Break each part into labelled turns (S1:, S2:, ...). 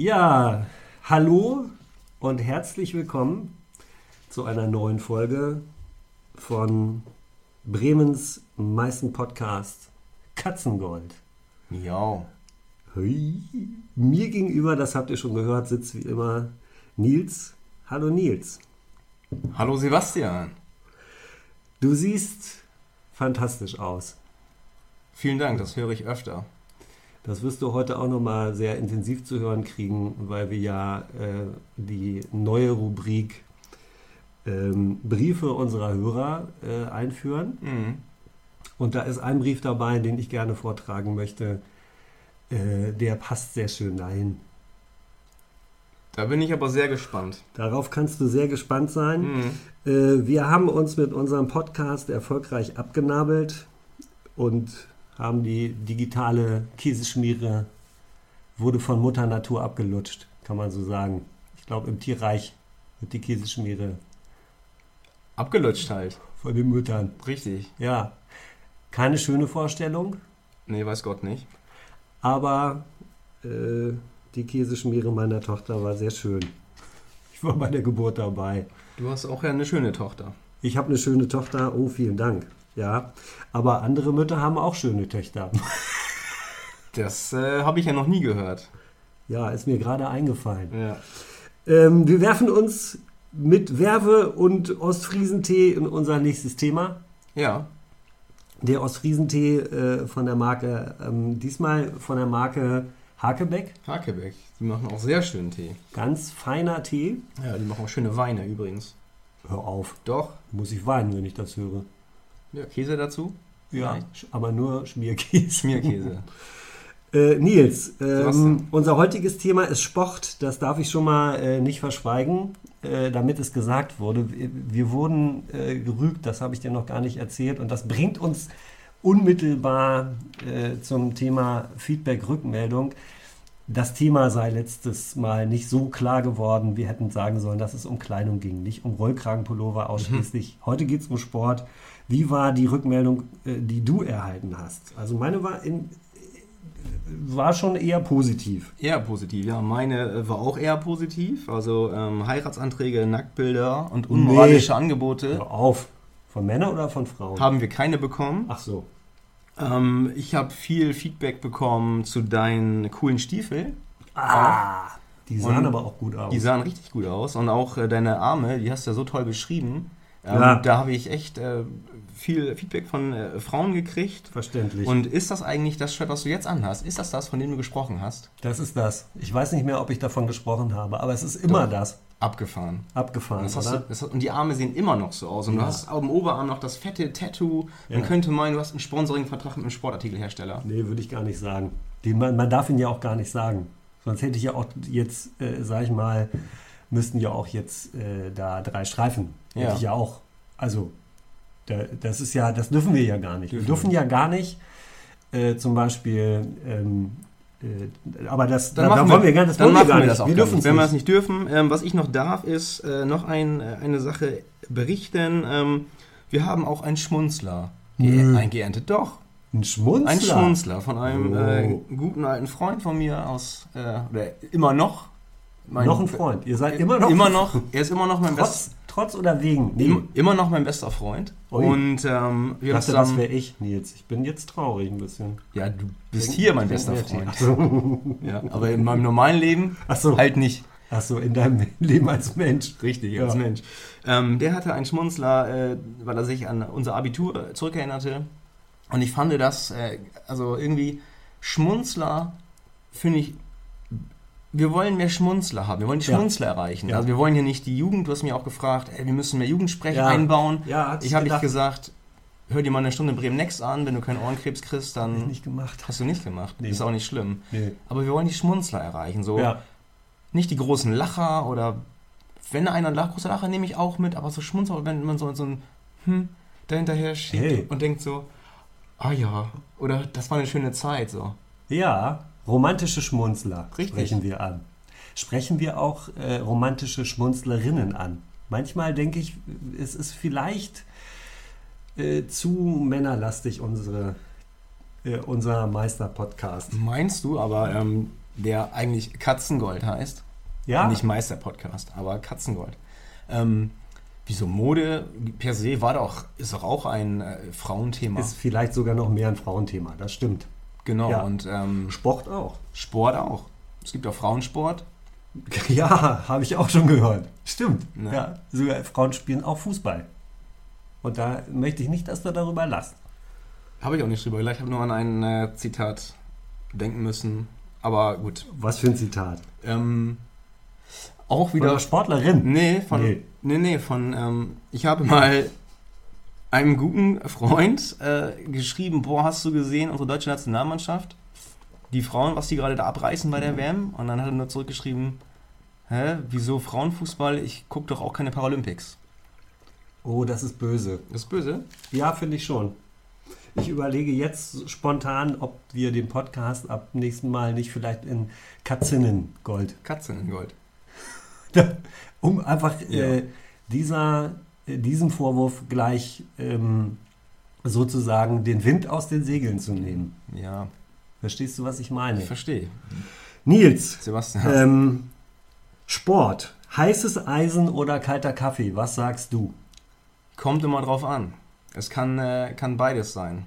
S1: Ja, hallo und herzlich willkommen zu einer neuen Folge von Bremens meisten Podcast Katzengold.
S2: Miau.
S1: Hui. Mir gegenüber, das habt ihr schon gehört, sitzt wie immer Nils. Hallo Nils.
S2: Hallo Sebastian.
S1: Du siehst fantastisch aus.
S2: Vielen Dank, das höre ich öfter.
S1: Das wirst du heute auch nochmal sehr intensiv zu hören kriegen, weil wir ja äh, die neue Rubrik ähm, Briefe unserer Hörer äh, einführen.
S2: Mhm.
S1: Und da ist ein Brief dabei, den ich gerne vortragen möchte. Äh, der passt sehr schön dahin.
S2: Da bin ich aber sehr gespannt.
S1: Darauf kannst du sehr gespannt sein.
S2: Mhm.
S1: Äh, wir haben uns mit unserem Podcast erfolgreich abgenabelt und haben die digitale Käseschmiere wurde von Mutter Natur abgelutscht, kann man so sagen. Ich glaube, im Tierreich wird die Käseschmiere
S2: Abgelutscht halt.
S1: von den Müttern.
S2: Richtig.
S1: Ja, keine schöne Vorstellung,
S2: Nee, weiß Gott nicht.
S1: aber äh, die Käseschmiere meiner Tochter war sehr schön. Ich war bei der Geburt dabei.
S2: Du hast auch ja eine schöne Tochter.
S1: Ich habe eine schöne Tochter. Oh, vielen Dank. Ja, aber andere Mütter haben auch schöne Töchter.
S2: Das äh, habe ich ja noch nie gehört.
S1: Ja, ist mir gerade eingefallen.
S2: Ja.
S1: Ähm, wir werfen uns mit Werbe und Ostfriesentee in unser nächstes Thema.
S2: Ja.
S1: Der Ostfriesentee äh, von der Marke, ähm, diesmal von der Marke Hakebeck.
S2: Hakebeck. Die machen auch sehr schönen Tee.
S1: Ganz feiner Tee.
S2: Ja, die machen auch schöne Weine übrigens.
S1: Hör auf,
S2: Doch.
S1: muss ich weinen, wenn ich das höre.
S2: Ja, Käse dazu?
S1: Ja, sch- aber nur Schmierkäse.
S2: Schmierkäse.
S1: Äh, Nils, ähm, unser heutiges Thema ist Sport. Das darf ich schon mal äh, nicht verschweigen, äh, damit es gesagt wurde. Wir, wir wurden äh, gerügt, das habe ich dir noch gar nicht erzählt. Und das bringt uns unmittelbar äh, zum Thema Feedback-Rückmeldung. Das Thema sei letztes Mal nicht so klar geworden. Wir hätten sagen sollen, dass es um Kleidung ging, nicht um Rollkragenpullover ausschließlich. Heute geht es um Sport. Wie war die Rückmeldung, äh, die du erhalten hast? Also meine war in, war schon eher positiv.
S2: Eher positiv, ja. Meine äh, war auch eher positiv. Also ähm, Heiratsanträge, Nacktbilder und unmoralische Angebote
S1: Hör auf. Von Männern oder von Frauen?
S2: haben wir keine bekommen.
S1: Ach so.
S2: Ähm, ich habe viel Feedback bekommen zu deinen coolen Stiefeln.
S1: Ah, die sahen
S2: Und
S1: aber auch gut aus.
S2: Die sahen richtig gut aus. Und auch äh, deine Arme, die hast du ja so toll beschrieben. Ähm,
S1: Ja.
S2: Da habe ich echt äh, viel Feedback von äh, Frauen gekriegt.
S1: Verständlich.
S2: Und ist das eigentlich das Shirt, was du jetzt anhast? Ist das das, von dem du gesprochen hast?
S1: das ist das. Ich weiß nicht mehr, ob ich davon gesprochen habe, aber es ist immer
S2: Doch.
S1: das.
S2: Abgefahren.
S1: Abgefahren,
S2: hast
S1: oder?
S2: du, hat- und die Arme sehen immer noch so aus. Und
S1: Ja.
S2: du hast auf dem Oberarm noch das fette Tattoo. Man
S1: Ja.
S2: könnte meinen, du hast einen Sponsoring-Vertrag mit einem Sportartikelhersteller.
S1: Nee, würde ich gar nicht sagen. Den, man, man darf ihn ja auch gar nicht sagen. Sonst hätte ich ja auch jetzt, äh, sag ich mal, müssten ja auch jetzt äh, da drei Streifen. Hätte
S2: Ja.
S1: ich ja auch. Also, da, das ist ja, das dürfen wir ja gar nicht. Wir
S2: Dürfen
S1: dürfen ja gar nicht, äh, zum Beispiel, ähm, äh, aber das,
S2: Dann
S1: da, wollen wir gar, das
S2: dann
S1: wollen wir gar
S2: wir
S1: nicht.
S2: das auch
S1: wir dürfen
S2: Wenn wir es nicht dürfen, ähm, was ich noch darf, ist äh, noch ein, äh, eine Sache berichten. Ähm, wir haben auch einen Schmunzler.
S1: Nö.
S2: Ein geerntet, doch.
S1: Ein Schmunzler.
S2: Ein Schmunzler von einem
S1: Oh.
S2: äh, guten alten Freund von mir aus, äh, oder immer noch. Mein-
S1: noch ein Freund. Ihr seid immer noch.
S2: Immer noch, er ist immer noch mein bester,
S1: Trotz, oder wegen? Nee.
S2: im, immer noch mein bester Freund.
S1: Ui.
S2: Und ähm, wir
S1: dachte, das
S2: zusammen,
S1: wäre ich, Nils. Ich bin jetzt traurig ein bisschen.
S2: ja, du bist hier mein bester Freund.
S1: Achso,
S2: Ja, aber in meinem normalen Leben
S1: so.
S2: halt nicht.
S1: Ach so, in deinem Leben als Mensch.
S2: Richtig,
S1: Ja.
S2: als Mensch. Ähm, der hatte einen Schmunzler, äh, weil er sich an unser Abitur zurückerinnerte. Und ich fand das, äh, also irgendwie, Schmunzler finde ich, wir wollen mehr Schmunzler haben, wir wollen die
S1: Ja.
S2: Schmunzler erreichen.
S1: Ja.
S2: Also wir wollen hier nicht die Jugend, du hast mich auch gefragt, ey, wir müssen mehr Jugendsprech
S1: Ja.
S2: einbauen.
S1: Ja,
S2: Ich habe dich gesagt, hör dir mal eine Stunde Bremen Next an, wenn du keinen Ohrenkrebs kriegst, dann
S1: nicht gemacht.
S2: hast du nicht gemacht.
S1: Nee.
S2: Ist auch nicht schlimm.
S1: Nee.
S2: Aber wir wollen die Schmunzler erreichen, so
S1: Ja,
S2: nicht die großen Lacher oder wenn einer lacht, großer Lacher nehme ich auch mit, aber so Schmunzler, wenn man so, so ein hm dahinterher schiebt
S1: Hey.
S2: und denkt so, ah ja, oder das war eine schöne Zeit, so.
S1: ja, romantische Schmunzler
S2: Richtig.
S1: sprechen wir an. Sprechen wir auch äh, romantische Schmunzlerinnen an. Manchmal denke ich, es ist vielleicht äh, zu männerlastig unsere, äh, unser Meister-Podcast.
S2: Meinst du, aber ähm, der eigentlich Katzengold heißt.
S1: Ja,
S2: Nicht Meister-Podcast, aber Katzengold. Ähm, wieso Mode per se war doch, ist doch auch ein äh, Frauenthema.
S1: ist vielleicht sogar noch mehr ein Frauenthema, das stimmt.
S2: Genau,
S1: ja.
S2: und ähm,
S1: Sport auch.
S2: Sport auch. Es gibt auch Frauensport.
S1: Ja, habe ich auch schon gehört. Stimmt.
S2: Ne?
S1: Ja, sogar Frauen spielen auch Fußball. Und da möchte ich nicht, dass du darüber lachst.
S2: Habe ich auch nicht drüber gelacht. Ich habe nur an ein äh, Zitat denken müssen. Aber gut.
S1: Was für ein Zitat.
S2: Ähm, auch
S1: Wieder
S2: wieder.
S1: Sportlerin.
S2: Nee, von.
S1: Nee.
S2: Nee, nee, von. Ähm, ich habe mal einem guten Freund äh, geschrieben: Boah, hast du gesehen, unsere deutsche Nationalmannschaft? Die Frauen, was die gerade da abreißen bei der WM? Und dann hat er nur zurückgeschrieben: Hä, wieso Frauenfußball? Ich gucke doch auch keine Paralympics.
S1: Oh, das ist böse.
S2: Das ist böse.
S1: Ja, finde ich schon. Ich überlege jetzt spontan, ob wir den Podcast ab nächsten Mal nicht vielleicht in Katzinnengold,
S2: Katzen in Gold.
S1: um einfach
S2: Ja.
S1: äh, dieser, diesem Vorwurf gleich ähm, sozusagen den Wind aus den Segeln zu nehmen.
S2: Ja,
S1: Verstehst du, was ich meine?
S2: ich verstehe.
S1: Nils,
S2: Sebastian.
S1: ähm, Sport, heißes Eisen oder kalter Kaffee, was sagst du?
S2: Kommt immer drauf an. Es kann, äh, kann beides sein.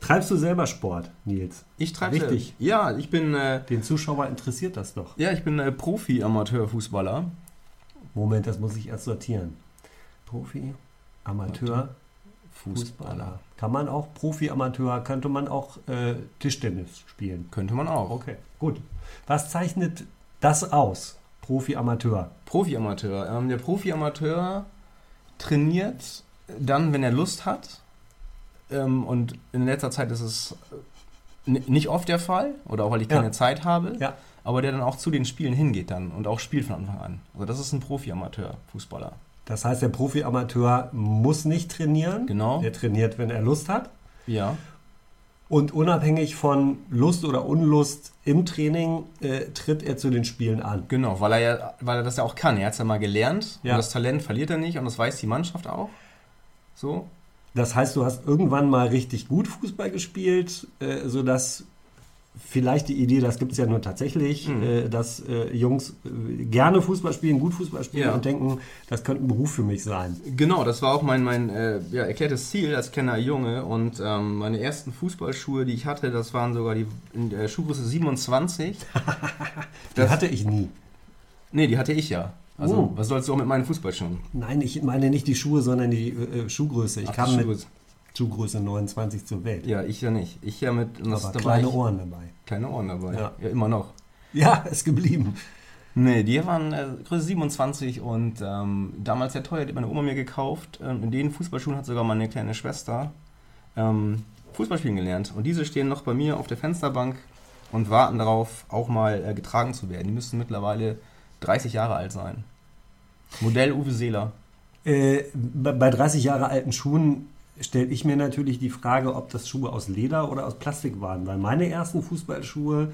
S1: Treibst du selber Sport, Nils?
S2: Ich treibe
S1: Richtig.
S2: Ja, ich bin, äh,
S1: Den Zuschauer interessiert das doch.
S2: ja, ich bin äh, Profi-Amateurfußballer.
S1: Moment, das muss ich erst sortieren. Profi, Amateur,
S2: Fußballer.
S1: Fußballer. Kann man auch Profi, Amateur, könnte man auch äh, Tischtennis spielen.
S2: Könnte man auch.
S1: Okay, gut. Was zeichnet das aus? Profi, Amateur.
S2: Profi-Amateur. Ähm, der Profi-Amateur trainiert dann, wenn er Lust hat. Ähm, und in letzter Zeit ist es äh, nicht oft der Fall, oder auch weil ich
S1: Ja.
S2: keine Zeit habe.
S1: Ja.
S2: Aber der dann auch zu den Spielen hingeht dann und auch spielt von Anfang an. Also das ist ein Profi-Amateur-Fußballer.
S1: Das heißt, der Profi, Amateur muss nicht trainieren.
S2: Genau.
S1: Er trainiert, wenn er Lust hat.
S2: Ja.
S1: Und unabhängig von Lust oder Unlust im Training äh, tritt er zu den Spielen an.
S2: Genau, weil er ja, weil er das ja auch kann. Er hat es ja mal gelernt
S1: Ja.
S2: und das Talent verliert er nicht und das weiß die Mannschaft auch. So.
S1: Das heißt, du hast irgendwann mal richtig gut Fußball gespielt, äh, sodass vielleicht die Idee, das gibt es ja nur tatsächlich,
S2: Mhm.
S1: äh, dass äh, Jungs äh, gerne Fußball spielen, gut Fußball spielen
S2: Ja.
S1: und denken, das könnte ein Beruf für mich sein.
S2: Genau, das war auch mein, mein äh, ja, erklärtes Ziel als kleiner Junge. Und ähm, meine ersten Fußballschuhe, die ich hatte, das waren sogar die in der Schuhgröße 27.
S1: Die
S2: Das-
S1: hatte ich nie.
S2: Nee, die hatte ich ja. Also,
S1: Oh.
S2: was sollst du auch mit meinen Fußballschuhen?
S1: Nein, ich meine nicht die Schuhe, sondern die äh, Schuhgröße. Ich
S2: Ach,
S1: kam
S2: die
S1: mit Schuhgröße 29 zur Welt.
S2: Ja, ich ja nicht. Ich ja mit. das-
S1: Aber kleine Ohren dabei.
S2: Kleine Ohren dabei.
S1: Ja.
S2: Ja, immer noch.
S1: Ja, ist geblieben.
S2: Nee, die waren äh, Größe 27 und ähm, damals sehr teuer, die hat meine Oma mir gekauft. Ähm, in den Fußballschuhen hat sogar meine kleine Schwester ähm, Fußball spielen gelernt. Und diese stehen noch bei mir auf der Fensterbank und warten darauf, auch mal äh, getragen zu werden. Die müssten mittlerweile 30 Jahre alt sein. Modell Uwe Seeler.
S1: Äh, bei 30 Jahre alten Schuhen stelle ich mir natürlich die Frage, ob das Schuhe aus Leder oder aus Plastik waren. Weil meine ersten Fußballschuhe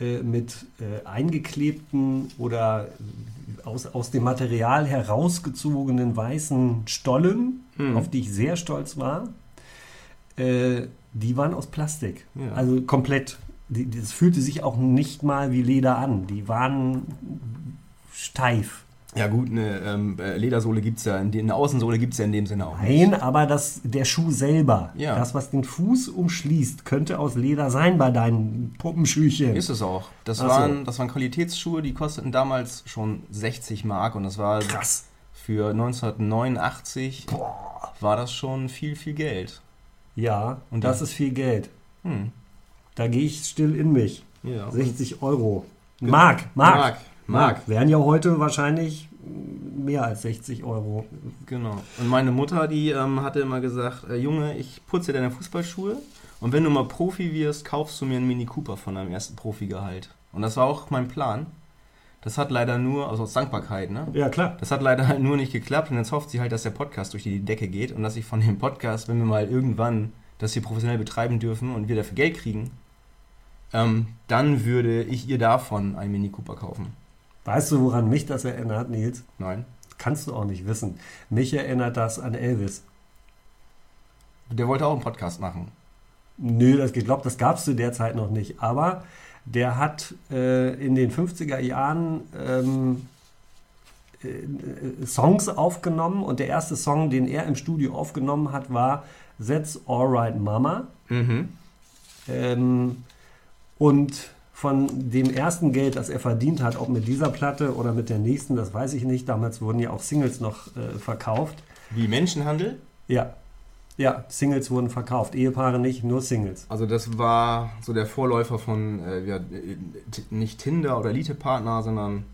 S1: äh, mit äh, eingeklebten oder aus, aus dem Material herausgezogenen weißen Stollen,
S2: Hm.
S1: auf die ich sehr stolz war, äh, die waren aus Plastik.
S2: Ja.
S1: Also komplett. Die, die- das fühlte sich auch nicht mal wie Leder an. Die waren steif.
S2: Ja gut, eine ähm, äh, Ledersohle gibt es ja, in eine Außensohle gibt es ja in dem Sinne auch. nicht.
S1: Nein, aber das, der Schuh selber,
S2: Ja.
S1: das, was den Fuß umschließt, könnte aus Leder sein bei deinen Puppenschüchen.
S2: Ist es auch. Das
S1: Ach so.
S2: waren, das waren Qualitätsschuhe, die kosteten damals schon 60 Mark und das war
S1: Krass.
S2: für 1989 war das schon viel, viel Geld.
S1: Ja,
S2: Und
S1: das
S2: die-
S1: ist viel Geld.
S2: Hm.
S1: Da gehe ich still in mich.
S2: Ja.
S1: 60 Euro. Mark, Mark.
S2: Mark. Mark.
S1: Wären ja heute wahrscheinlich mehr als 60 Euro.
S2: Genau. Und meine Mutter, die ähm, hatte immer gesagt, äh, Junge, ich putze deine Fußballschuhe und wenn du mal Profi wirst, kaufst du mir einen Mini Cooper von deinem ersten Profigehalt. Und das war auch mein Plan. Das hat leider nur, also aus Dankbarkeit, ne?
S1: Ja, klar.
S2: Das hat leider halt nur nicht geklappt und jetzt hofft sie halt, dass der Podcast durch die Decke geht und dass ich von dem Podcast, wenn wir mal irgendwann das hier professionell betreiben dürfen und wir dafür Geld kriegen, ähm, dann würde ich ihr davon einen Mini Cooper kaufen.
S1: Weißt du, woran mich das erinnert, Nils?
S2: Nein.
S1: Kannst du auch nicht wissen. Mich erinnert das an Elvis.
S2: Der wollte auch einen Podcast machen.
S1: Nö, das geglaubt, das gab es zu der Zeit noch nicht. Aber der hat äh, in den 50er Jahren ähm, äh, Songs aufgenommen und der erste Song, den er im Studio aufgenommen hat, war That's Alright Mama.
S2: Mhm.
S1: Ähm, und von dem ersten Geld, das er verdient hat, ob mit dieser Platte oder mit der nächsten, das weiß ich nicht. Damals wurden ja auch Singles noch äh, verkauft.
S2: Wie Menschenhandel?
S1: Ja. Ja, Singles wurden verkauft. Ehepaare nicht, nur Singles.
S2: Also das war so der Vorläufer von äh, ja, t- nicht Tinder oder Elite-Partner, sondern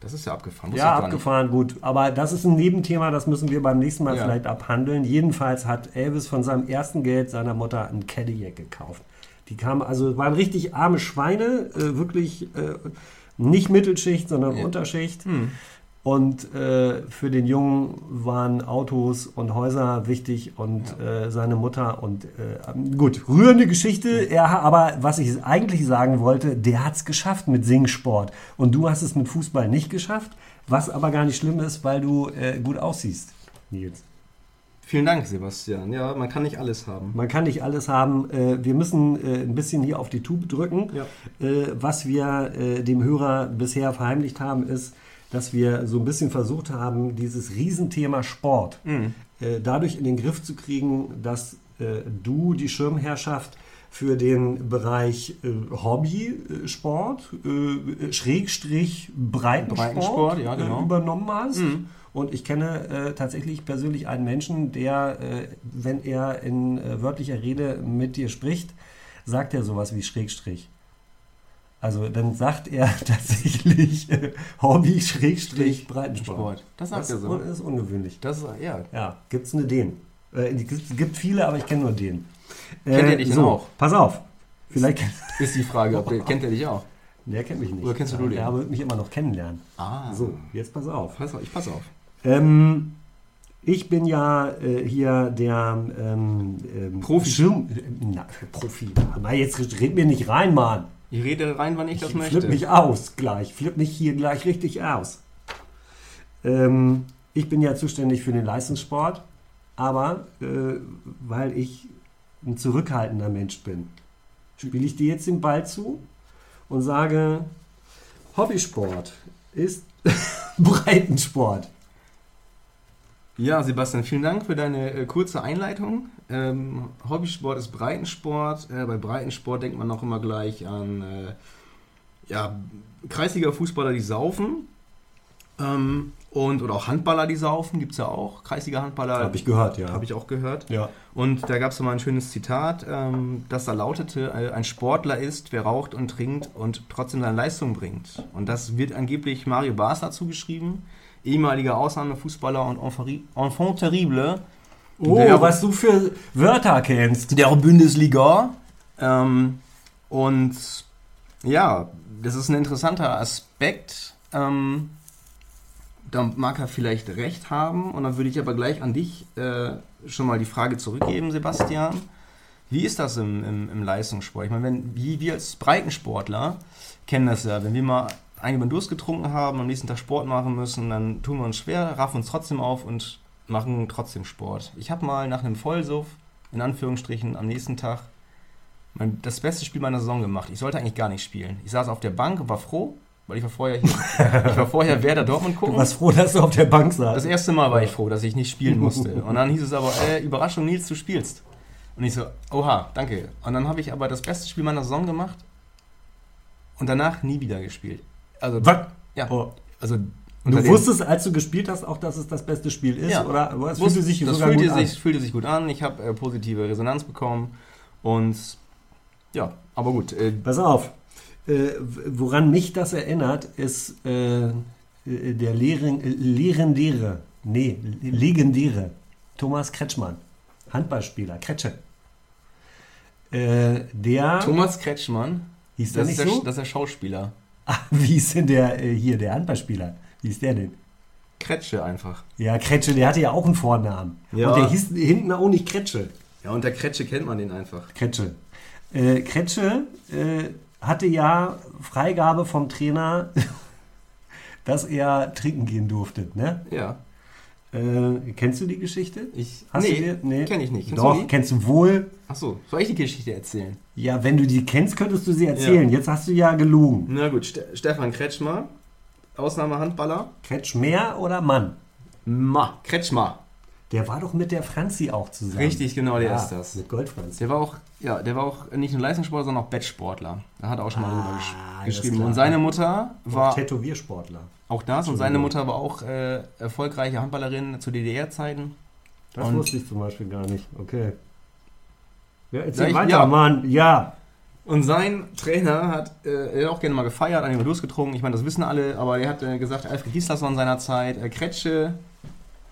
S2: das ist ja abgefahren.
S1: Ja, abgefahren, gut. Aber das ist ein Nebenthema, das müssen wir beim nächsten Mal
S2: Ja.
S1: vielleicht abhandeln. Jedenfalls hat Elvis von seinem ersten Geld seiner Mutter ein Cadillac gekauft. Die kamen, also waren richtig arme Schweine, äh, wirklich äh, nicht Mittelschicht, sondern
S2: Ja.
S1: Unterschicht.
S2: Hm.
S1: Und äh, für den Jungen waren Autos und Häuser wichtig und äh, seine Mutter und äh, gut, rührende Geschichte. Er, aber was ich eigentlich sagen wollte, der hat es geschafft mit Singsport. Und du hast es mit Fußball nicht geschafft, was aber gar nicht schlimm ist, weil du äh, gut aussiehst, Nils.
S2: Vielen Dank, Sebastian. Ja, man kann nicht alles haben.
S1: Man kann nicht alles haben. Äh, wir müssen äh, ein bisschen hier auf die Tube drücken.
S2: Ja.
S1: Äh, was wir dem Hörer bisher verheimlicht haben, ist, dass wir so ein bisschen versucht haben, dieses Riesenthema Sport
S2: Mhm.
S1: dadurch in den Griff zu kriegen, dass du die Schirmherrschaft für den Bereich äh, Hobbysport, äh, Schrägstrich Breitensport,
S2: Breitensport, ja, genau.
S1: äh, übernommen hast.
S2: Mhm.
S1: Und ich kenne äh, tatsächlich persönlich einen Menschen, der, äh, wenn er in äh, wörtlicher Rede mit dir spricht, sagt er sowas wie Schrägstrich. Also dann sagt er tatsächlich äh, Hobby Schrägstrich Breitensport.
S2: Sport. Das sagt
S1: Das
S2: er so.
S1: ist ungewöhnlich.
S2: Das ist, ja.
S1: Ja, gibt es nur den. Äh, es gibt- gibt viele, aber ich kenne nur den.
S2: Kennt er dich denn
S1: so,
S2: auch?
S1: Pass auf. Vielleicht
S2: Ist die Frage, ob der, kennt er dich auch?
S1: der kennt mich nicht.
S2: Oder kennst du
S1: Aber
S2: den?
S1: Der wird mich immer noch kennenlernen.
S2: Ah.
S1: So, jetzt pass auf.
S2: Pass auf, ich pass auf.
S1: Ähm, ich bin ja äh, hier der ähm, ähm,
S2: Profi.
S1: Schirm, na, Profi. Na, jetzt red mir nicht rein, Mann.
S2: Ich rede rein, wann ich das
S1: Ich
S2: möchte.
S1: flipp mich aus gleich. Flipp mich hier gleich richtig aus. Ähm, ich bin ja zuständig für den Leistungssport, aber äh, weil ich ein zurückhaltender Mensch bin, spiele ich dir jetzt den Ball zu und sage, Hobbysport ist Breitensport.
S2: Ja, Sebastian, vielen Dank für deine äh, kurze Einleitung. Ähm, Hobbysport ist Breitensport. Äh, bei Breitensport denkt man noch immer gleich an äh, ja, Kreisliga-Fußballer, die saufen. Ähm, und, oder auch Handballer, die saufen, gibt es ja auch. Kreisliga-Handballer.
S1: Habe ich gehört, ja.
S2: Habe ich auch gehört.
S1: ja.
S2: Und da gab es mal ein schönes Zitat, ähm, das da lautete, äh, ein Sportler ist, wer raucht und trinkt und trotzdem seine Leistung bringt. Und das wird angeblich Mario Basler zugeschrieben, ehemaliger Ausnahmefußballer und Enfant terrible
S1: Oh,
S2: Der-
S1: was du für Wörter kennst.
S2: der Bundesliga. Ähm, und ja, das ist ein interessanter Aspekt. Ähm, da mag er vielleicht recht haben. Und dann würde ich aber gleich an dich äh, schon mal die Frage zurückgeben, Sebastian. Wie ist das im, im, im Leistungssport? Ich meine, wenn, wie wir als Breitensportler kennen das ja, wenn wir mal einen Durst getrunken haben, am nächsten Tag Sport machen müssen, dann tun wir uns schwer, raffen uns trotzdem auf und machen trotzdem Sport. Ich habe mal nach einem Vollsuff, in Anführungsstrichen, am nächsten Tag mein, das beste Spiel meiner Saison gemacht. Ich sollte eigentlich gar nicht spielen. Ich saß auf der Bank und war froh, weil ich war vorher hier, ich war vorher Werder Dortmund
S1: Du
S2: gucken.
S1: warst froh, dass du auf der Bank
S2: Das
S1: saßt.
S2: erste Mal war ich froh, dass ich nicht spielen musste. Und dann hieß es aber, äh, Überraschung, Nils, du spielst. Und ich so, oha, danke. Und dann habe ich aber das beste Spiel meiner Saison gemacht und danach nie wieder gespielt. Also,
S1: Was?
S2: ja,
S1: Oh.
S2: also
S1: du wusstest, als du gespielt hast, auch, dass es das beste Spiel ist?
S2: Ja.
S1: Oder es fühlte sich
S2: das
S1: sogar
S2: fühlte
S1: gut
S2: sich, fühlte sich gut an. Ich habe äh, positive Resonanz bekommen und ja, aber gut. Äh,
S1: an? Pass auf. Äh, woran mich das erinnert, ist äh, äh, der Lehren, legendäre, nee, legendäre Thomas Kretschmann, Handballspieler, Kretsche. Äh, der
S2: Thomas Kretschmann,
S1: hieß der
S2: das ist,
S1: nicht
S2: der,
S1: so?
S2: das ist der Schauspieler.
S1: Wie ist denn der äh, hier, der Handballspieler? Wie ist der denn?
S2: Kretsche einfach.
S1: Ja, Kretsche, der hatte ja auch einen Vornamen.
S2: Ja.
S1: Und der hieß hinten auch nicht Kretsche.
S2: Ja, unter Kretsche kennt man den einfach.
S1: Kretsche. Äh, Kretsche äh, hatte ja Freigabe vom Trainer, dass er trinken gehen durfte. Ne?
S2: Ja.
S1: Äh, kennst du die Geschichte?
S2: Ich,
S1: Hast
S2: nee?
S1: Nee.
S2: kenn ich nicht. Kennst
S1: Doch, kennst du wohl.
S2: Achso, soll ich die Geschichte erzählen?
S1: Ja, wenn du die kennst, könntest du sie erzählen. Jetzt hast du ja gelogen.
S2: Na gut, Ste Stefan Kretschmer, Ausnahmehandballer.
S1: Kretschmer oder Mann?
S2: Ma, Kretschmer.
S1: Der war doch mit der Franzi auch zusammen.
S2: Richtig, genau, der
S1: ja,
S2: ist das.
S1: Mit Goldfranzi.
S2: Der war auch, ja, der war auch nicht nur Leistungssportler, sondern auch Bettsportler. Da hat er auch schon mal
S1: Ah,
S2: drüber gesch geschrieben. Und seine Mutter
S1: Auch
S2: war
S1: Tätowiersportler.
S2: Auch das und seine. Mutter war auch äh, erfolgreiche Handballerin zu DDR-Zeiten.
S1: Das
S2: Und-
S1: wusste ich zum Beispiel gar nicht. Okay. Ja,
S2: Ja,
S1: erzähl
S2: ich-
S1: weiter,
S2: ja.
S1: Mann. Ja.
S2: Und sein Trainer hat, äh, er auch gerne mal gefeiert, an dem getrunken. Ich meine, das wissen alle, aber er hat äh, gesagt, Alfred Gislason seiner Zeit, äh, Kretsche,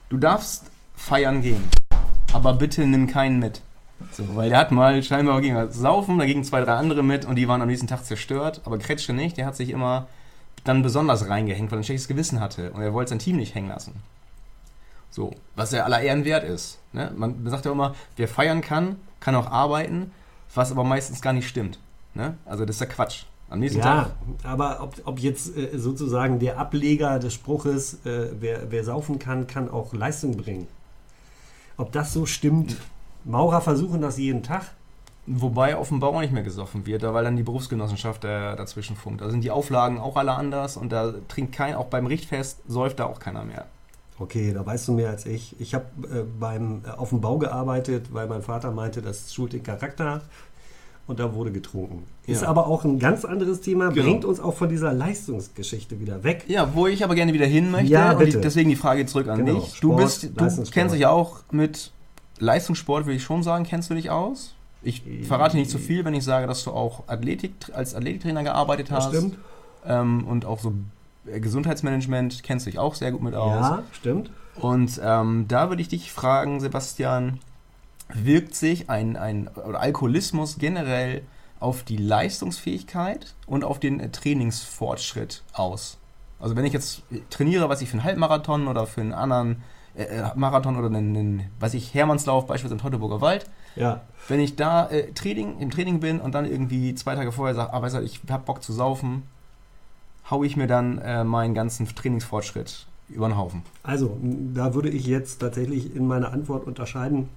S2: du darfst feiern gehen, aber bitte nimm keinen mit. So, weil der hat mal scheinbar ging er saufen, da gingen zwei, drei andere mit und die waren am nächsten Tag zerstört, aber Kretsche nicht, der hat sich immer dann besonders reingehängt, weil er ein schlechtes Gewissen hatte und er wollte sein Team nicht hängen lassen. So, was ja aller Ehren wert ist. Ne? Man sagt ja immer, wer feiern kann, kann auch arbeiten, was aber meistens gar nicht stimmt. Ne? Also das ist ja Quatsch. Am nächsten
S1: Ja,
S2: Tag.
S1: aber ob, ob jetzt äh, sozusagen der Ableger des Spruches, äh, wer, wer saufen kann, kann auch Leistung bringen. Ob das so stimmt, Maurer versuchen das jeden Tag.
S2: Wobei auf dem Bau auch nicht mehr gesoffen wird, da weil dann die Berufsgenossenschaft äh, dazwischen funkt. Da sind die Auflagen auch alle anders und da trinkt kein, auch beim Richtfest säuft da auch keiner mehr.
S1: Okay, da weißt du mehr als ich. Ich habe äh, beim äh, auf dem Bau gearbeitet, weil mein Vater meinte, das schult den Charakter und da wurde getrunken. Ist
S2: Ja.
S1: aber auch ein ganz anderes Thema,
S2: Genau.
S1: bringt uns auch von dieser Leistungsgeschichte wieder weg.
S2: Ja, wo ich aber gerne wieder hin möchte
S1: Ja, bitte.
S2: deswegen die Frage zurück an
S1: Genau,
S2: dich. Du
S1: Sport,
S2: bist, du kennst dich auch mit Leistungssport, würde ich schon sagen, kennst du dich aus? Ich verrate nicht zu viel, wenn ich sage, dass du auch Athletik, als Athletiktrainer gearbeitet
S1: Das
S2: hast.
S1: stimmt.
S2: Ähm, und auch so äh, Gesundheitsmanagement kennst du dich auch sehr gut mit aus.
S1: Ja, stimmt.
S2: Und ähm, da würde ich dich fragen, Sebastian, wirkt sich ein, ein oder Alkoholismus generell auf die Leistungsfähigkeit und auf den äh, Trainingsfortschritt aus? Also wenn ich jetzt trainiere, was ich für einen Halbmarathon oder für einen anderen äh, äh, Marathon oder einen, einen weiß ich, Hermannslauf beispielsweise im Teutoburger Wald,
S1: Ja,
S2: wenn ich da äh, Training, im Training bin und dann irgendwie zwei Tage vorher sage, ah, weißt du, ich hab Bock zu saufen, hau ich mir dann äh, meinen ganzen Trainingsfortschritt über den Haufen.
S1: also da würde ich jetzt tatsächlich in meiner Antwort unterscheiden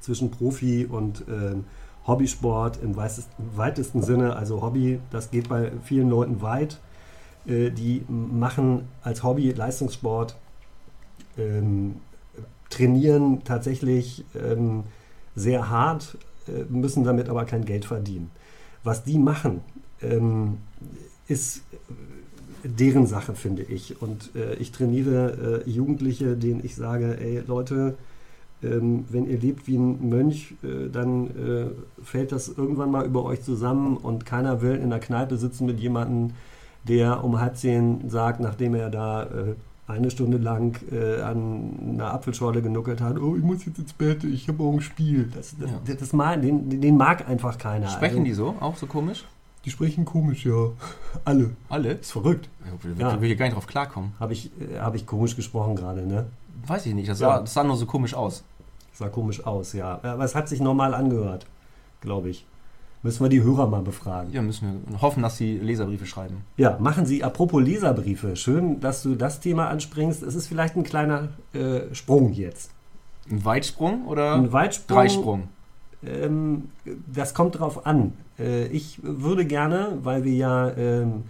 S1: zwischen Profi und ähm, Hobbysport im weitesten, weitesten Sinne. Also Hobby, das geht bei vielen Leuten weit. Äh, die machen als Hobby Leistungssport, ähm, trainieren tatsächlich ähm, sehr hart, äh, müssen damit aber kein Geld verdienen. Was die machen, ähm, ist äh, deren Sache, finde ich. Und äh, ich trainiere Jugendliche, denen ich sage, ey Leute, ähm, wenn ihr lebt wie ein Mönch, dann fällt das irgendwann mal über euch zusammen und keiner will in der Kneipe sitzen mit jemandem, der um halb zehn sagt, nachdem er da eine Stunde lang äh, an einer Apfelschorle genuckelt hat, oh, ich muss jetzt ins Bett, ich habe auch ein Spiel. Das, das,
S2: Ja.
S1: das, mag, den, den mag einfach keiner.
S2: Sprechen
S1: Also,
S2: die so? Auch so komisch?
S1: Die sprechen komisch, ja. Alle.
S2: Alle?
S1: Ist verrückt.
S2: Ich
S1: Ja.
S2: will hier gar nicht drauf klarkommen.
S1: Habe ich, äh, hab ich komisch gesprochen gerade, ne?
S2: Weiß ich nicht, das sah, das sah nur so komisch aus.
S1: Sah komisch aus, ja. Aber es hat sich normal angehört, glaube ich. Müssen wir die Hörer mal befragen.
S2: Ja, müssen wir hoffen, dass sie Leserbriefe schreiben.
S1: Ja, machen Sie, apropos Leserbriefe, schön, dass du das Thema anspringst. Es ist vielleicht ein kleiner äh, Sprung jetzt.
S2: Ein Weitsprung oder
S1: Ein Weitsprung.
S2: Dreisprung?
S1: Ähm, das kommt drauf an. Äh, ich würde gerne, weil wir ja ähm,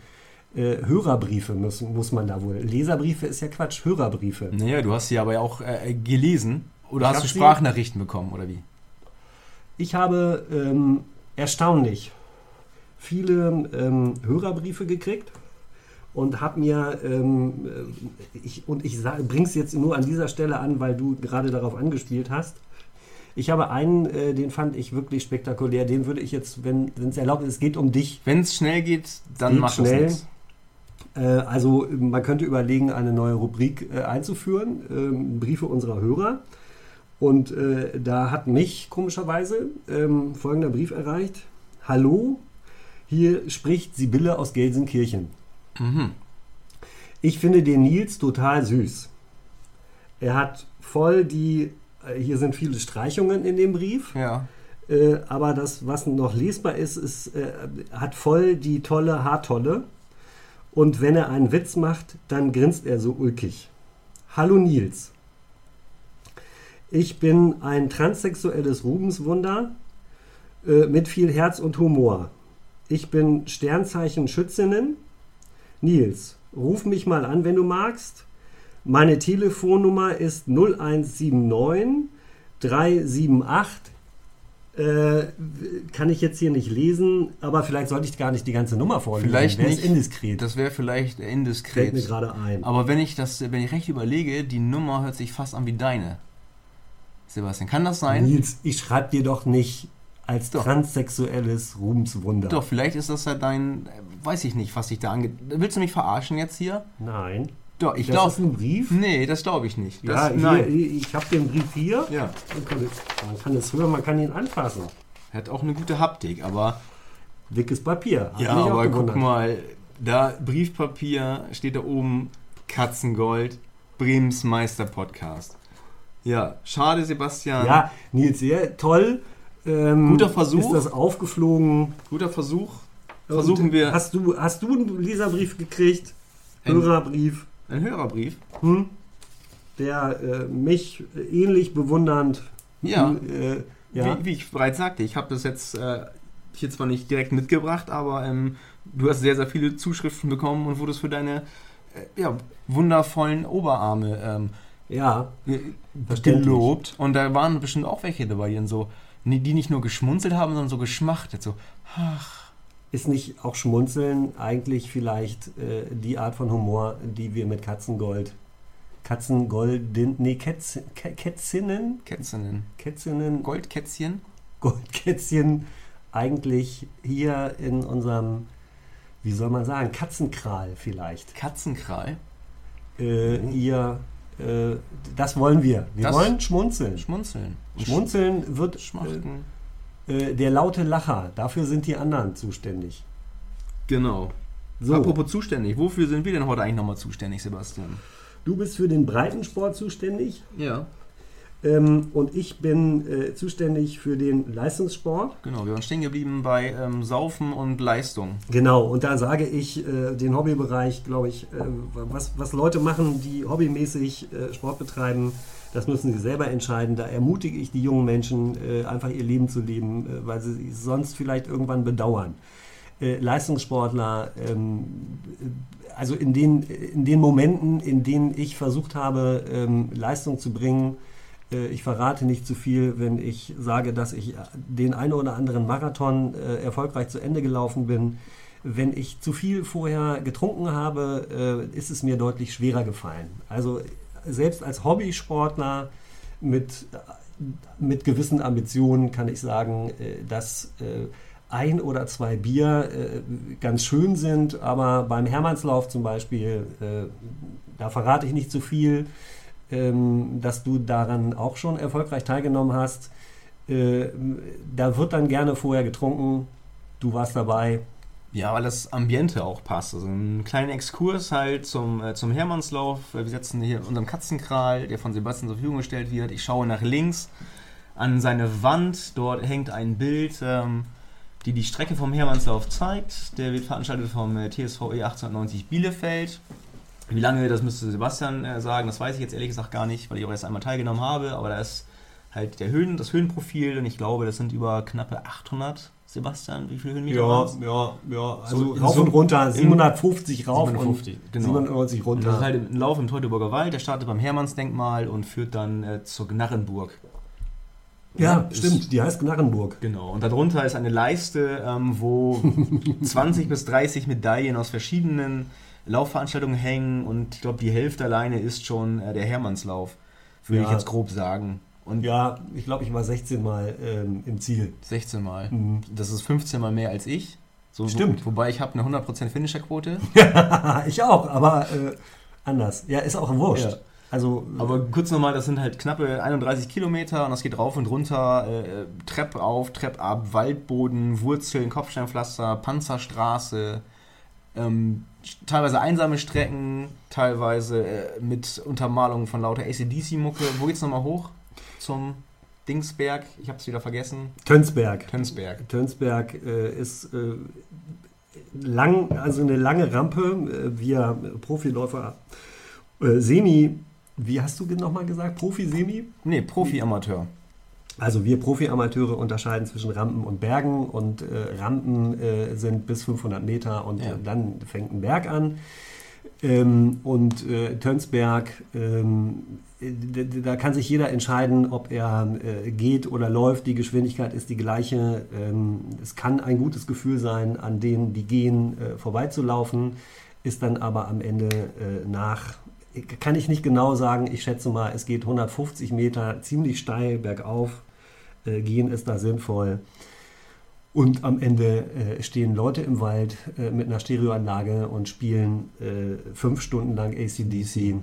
S1: äh, Hörerbriefe müssen, muss man da wohl. Leserbriefe ist ja Quatsch, Hörerbriefe.
S2: Naja, du hast sie aber ja auch äh, gelesen. Oder
S1: Ich
S2: hast du Sprachnachrichten bekommen, oder wie?
S1: Ich habe ähm, erstaunlich viele ähm, Hörerbriefe gekriegt und habe mir, ähm, äh, ich, und ich bringe es jetzt nur an dieser Stelle an, weil du gerade darauf angespielt hast. Ich habe einen, äh, den fand ich wirklich spektakulär. Den würde ich jetzt, wenn es erlaubt ist, es geht um dich.
S2: Wenn es schnell geht, dann macht
S1: schnell.
S2: nichts.
S1: Äh, also man könnte überlegen, eine neue Rubrik äh, einzuführen, ähm, Briefe unserer Hörer. Und äh, da hat mich komischerweise ähm, folgender Brief erreicht. Hallo, hier spricht Sibylle aus Gelsenkirchen.
S2: Mhm.
S1: Ich finde den Nils total süß. Er hat voll die, äh, hier sind viele Streichungen in dem Brief.
S2: Ja.
S1: Äh, aber das, was noch lesbar ist, ist äh, hat voll die tolle Haartolle. Und wenn er einen Witz macht, dann grinst er so ulkig. Hallo Nils. Ich bin ein transsexuelles Rubenswunder äh, mit viel Herz und Humor. Ich bin Sternzeichen Schützinnen. Nils, ruf mich mal an, wenn du magst. Meine Telefonnummer ist 0179 378 äh, kann ich jetzt hier nicht lesen, aber vielleicht sollte ich gar nicht die ganze Nummer vorlesen.
S2: Vielleicht nicht.
S1: indiskret.
S2: Das wäre vielleicht
S1: fällt
S2: indiskret.
S1: mir gerade ein.
S2: Aber wenn ich das, wenn ich recht überlege, die Nummer hört sich fast an wie deine. Sebastian, kann das sein?
S1: Nils, ich schreibe dir doch nicht als
S2: Doch.
S1: transsexuelles Rubenswunder.
S2: Doch, vielleicht ist das ja dein, weiß ich nicht, was dich da angeht. Willst du mich verarschen jetzt hier?
S1: Nein.
S2: Doch, ich
S1: das
S2: glaube.
S1: ist ein Brief.
S2: Nee, das glaube ich nicht.
S1: ja,
S2: Das,
S1: hier,
S2: nein.
S1: ich habe den Brief hier.
S2: Ja,
S1: Man kann, es hören, man kann ihn anfassen.
S2: hat auch eine gute Haptik, aber
S1: Dickes Papier. Hat
S2: Ja, aber guck mal, da Briefpapier steht da oben Katzengold, Brems Meister Podcast. Ja, schade, Sebastian.
S1: Ja, Nils, sehr toll. Ähm,
S2: Guter Versuch.
S1: Ist das aufgeflogen?
S2: Guter Versuch. Versuchen
S1: Und
S2: wir
S1: Hast du, hast du einen Leserbrief gekriegt?
S2: Ein-
S1: Hörerbrief?
S2: einen Hörerbrief.
S1: Hm? Der äh, mich ähnlich bewundernd.
S2: Ja,
S1: Äh, ja.
S2: Wie, wie ich bereits sagte, ich habe das jetzt äh, hier zwar nicht direkt mitgebracht, aber ähm, du hast sehr, sehr viele Zuschriften bekommen und wurdest für deine äh, ja, wundervollen Oberarme ähm,
S1: ja. Verständlich.
S2: gelobt. Und da waren bestimmt auch welche dabei, die, so, die nicht nur geschmunzelt haben, sondern so geschmachtet. So, ach,
S1: Ist nicht auch Schmunzeln eigentlich vielleicht äh, die Art von Humor, die wir mit Katzengold, Katzengolden, nee, Kätz, Kä- Kätzinnen,
S2: Kätzinnen.
S1: Kätzinnen,
S2: Goldkätzchen?
S1: Goldkätzchen eigentlich hier in unserem, wie soll man sagen, Katzenkral vielleicht.
S2: Katzenkral?
S1: Äh, ihr, äh, das wollen wir. Wir
S2: Das-
S1: wollen schmunzeln.
S2: Schmunzeln.
S1: Schmunzeln wird
S2: Schmachten.
S1: äh, der laute Lacher. Dafür sind die anderen zuständig.
S2: Genau.
S1: So,
S2: Apropos zuständig, wofür sind wir denn heute eigentlich nochmal zuständig, Sebastian?
S1: du bist für den Breitensport zuständig.
S2: Ja.
S1: Ähm, und ich bin äh, zuständig für den Leistungssport.
S2: Genau, wir waren stehen geblieben bei ähm, Saufen und Leistung.
S1: Genau, und da sage ich äh, den Hobbybereich, glaube ich, äh, was, was Leute machen, die hobbymäßig äh, Sport betreiben, das müssen sie selber entscheiden. Da ermutige ich die jungen Menschen, äh, einfach ihr Leben zu leben, äh, weil sie es sonst vielleicht irgendwann bedauern. Leistungssportler, ähm, äh, also in den, in den Momenten, in denen ich versucht habe, ähm, Leistung zu bringen, ich verrate nicht zu viel, wenn ich sage, dass ich den einen oder anderen Marathon äh, erfolgreich zu Ende gelaufen bin. Wenn ich zu viel vorher getrunken habe, äh, ist es mir deutlich schwerer gefallen. Also selbst als Hobbysportler mit, mit gewissen Ambitionen kann ich sagen, äh, dass äh, ein oder zwei Bier äh, ganz schön sind, aber beim Hermannslauf zum Beispiel, äh, da verrate ich nicht zu viel ähm, dass du daran auch schon erfolgreich teilgenommen hast. Äh, da wird dann gerne vorher getrunken. Du warst dabei.
S2: Ja, weil das Ambiente auch passt. Also einen kleinen Exkurs halt zum, äh, zum Hermannslauf. Wir sitzen hier in unserem Katzenkral, der von Sebastian zur Verfügung gestellt wird. Ich schaue nach links an seine Wand. Dort hängt ein Bild, ähm, die die Strecke vom Hermannslauf zeigt. Der wird veranstaltet vom äh, TSV E 1890 Bielefeld. Wie lange, das müsste Sebastian äh, sagen, das weiß ich jetzt ehrlich gesagt gar nicht, weil ich auch erst einmal teilgenommen habe. Aber da ist halt der Höhen, das Höhenprofil und ich glaube, das sind über knappe 800. Sebastian, wie viele Höhenmeter waren's?
S1: ja, ja.
S2: So
S1: Also
S2: in
S1: rauf
S2: Summe-
S1: und runter, 750 rauf
S2: 750,
S1: und
S2: genau.
S1: 97
S2: Und
S1: runter.
S2: das ist halt ein Lauf im Teutoburger Wald, der startet beim Hermannsdenkmal und führt dann äh, zur Gnarrenburg.
S1: ja,
S2: ist-
S1: stimmt. Die heißt Gnarrenburg.
S2: Genau, und darunter ist eine Leiste, ähm, wo 20 bis 30 Medaillen aus verschiedenen Laufveranstaltungen hängen und ich glaube, die Hälfte alleine ist schon äh, der Hermannslauf, würde
S1: Ja.
S2: ich jetzt grob sagen. Und
S1: Ja, ich glaube, ich war 16 Mal ähm, im Ziel.
S2: 16 Mal.
S1: Mhm.
S2: Das ist 15 Mal mehr als ich. So,
S1: Stimmt.
S2: Wo, wobei ich habe eine 100% Finisher-Quote.
S1: ich auch, aber äh, anders. Ja, ist auch wurscht.
S2: Ja.
S1: Also,
S2: Aber kurz nochmal, das sind halt knappe 31 Kilometer und das geht rauf und runter, äh, Treppe auf, Treppe ab, Waldboden, Wurzeln, Kopfsteinpflaster, Panzerstraße, ähm, teilweise einsame Strecken, teilweise äh, mit Untermalung von lauter ACDC-Mucke. Wo geht's nochmal hoch? Zum Dingsberg? Ich hab's wieder vergessen.
S1: Tönsberg.
S2: Tönsberg.
S1: Tönsberg äh, ist äh, lang, also eine lange Rampe. Äh, wir Profiläufer, äh, Semi Wie hast du nochmal gesagt? Profi, Semi?
S2: Nee, Profi-Amateur.
S1: Also wir Profi-Amateure unterscheiden zwischen Rampen und Bergen und äh, Rampen äh, sind bis 500 Meter und
S2: Ja.
S1: äh, dann fängt ein Berg an. Ähm, und äh, Tönsberg, ähm, da kann sich jeder entscheiden, ob er äh, geht oder läuft. Die Geschwindigkeit ist die gleiche. Ähm, es kann ein gutes Gefühl sein, an denen, die gehen, äh, vorbeizulaufen, ist dann aber am Ende äh, nach, kann ich nicht genau sagen, ich schätze mal, es geht 150 Meter ziemlich steil bergauf. Äh, gehen ist da sinnvoll. Und am Ende äh, stehen Leute im Wald äh, mit einer Stereoanlage und spielen äh, fünf Stunden lang ACDC.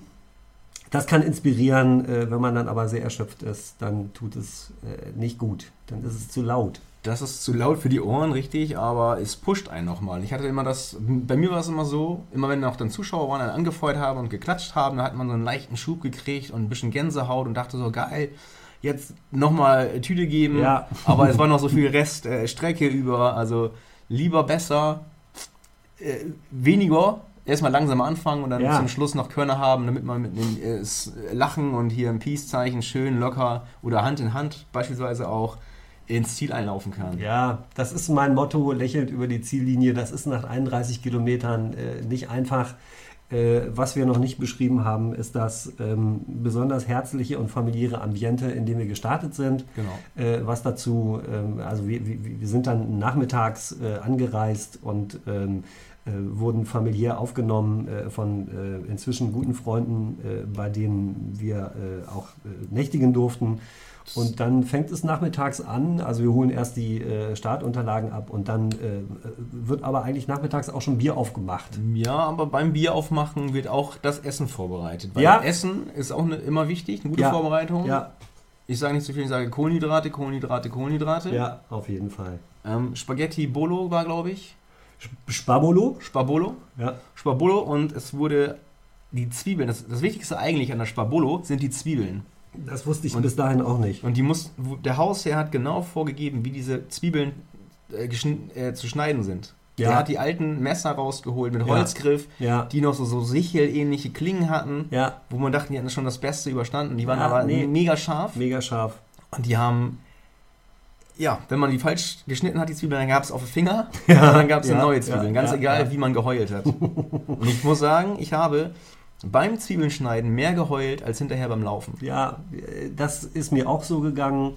S1: Das kann inspirieren, äh, wenn man dann aber sehr erschöpft ist, dann tut es nicht gut. Dann ist es zu laut.
S2: Das ist zu laut für die Ohren, richtig, aber es pusht einen nochmal. Ich hatte immer das, bei mir war es immer so, immer wenn auch dann Zuschauer waren, dann angefeuert haben und geklatscht haben, da hat man so einen leichten Schub gekriegt und ein bisschen Gänsehaut und dachte so, geil, jetzt nochmal Tüte geben.
S1: Ja.
S2: Aber es war noch so viel Rest, äh, über, also lieber besser, äh, weniger, erstmal langsam anfangen und dann
S1: Ja.
S2: zum Schluss noch Körner haben, damit man mit einem äh, Lachen und hier ein Peace-Zeichen schön locker oder Hand in Hand beispielsweise auch ins Ziel einlaufen kann.
S1: Ja, das ist mein Motto, lächelnd über die Ziellinie. Das ist nach 31 Kilometern äh, nicht einfach. Äh, was wir noch nicht beschrieben haben, ist das ähm, besonders herzliche und familiäre Ambiente, in dem wir gestartet sind.
S2: Genau.
S1: Äh, was dazu, ähm, also wir, wir, wir sind dann nachmittags äh, angereist und ähm, äh, wurden familiär aufgenommen äh, von äh, inzwischen guten Freunden, bei denen wir auch nächtigen durften. Und dann fängt es nachmittags an, also wir holen erst die äh, Startunterlagen ab und dann äh, wird aber eigentlich nachmittags auch schon Bier aufgemacht.
S2: Ja, aber beim Bier aufmachen wird auch das Essen vorbereitet. Weil
S1: Ja.
S2: Essen ist auch eine, immer wichtig, eine gute
S1: Ja.
S2: Vorbereitung.
S1: Ja,
S2: Ich sage nicht zu viel, ich sage Kohlenhydrate, Kohlenhydrate, Kohlenhydrate.
S1: ja, auf jeden Fall.
S2: Ähm, Spaghetti Bolo war, glaube ich.
S1: Spabolo?
S2: Spabolo.
S1: Ja.
S2: Spabolo und es wurde die Zwiebeln. Das, das Wichtigste eigentlich an der Spabolo sind die Zwiebeln.
S1: Das wusste ich
S2: Und-
S1: bis dahin auch nicht.
S2: Und die muss, der Hausherr hat genau vorgegeben, wie diese Zwiebeln äh, äh, zu schneiden sind.
S1: Ja.
S2: Er hat die alten Messer rausgeholt mit
S1: Ja.
S2: Holzgriff,
S1: Ja,
S2: die noch so, so sichelähnliche Klingen hatten,
S1: ja,
S2: wo man dachte, die hätten schon das Beste überstanden. Die waren
S1: Ja,
S2: aber
S1: nee.
S2: mega scharf.
S1: mega scharf.
S2: Und die haben, ja, wenn man die falsch geschnitten hat, die Zwiebeln, dann gab es auf den Finger
S1: Ja,
S2: und dann gab es
S1: ja,
S2: neue Zwiebeln.
S1: ja,
S2: Ganz
S1: ja,
S2: egal,
S1: ja.
S2: wie man geheult hat. und ich muss sagen, ich habe beim Zwiebelschneiden mehr geheult als hinterher beim Laufen.
S1: Ja, das ist mir auch so gegangen.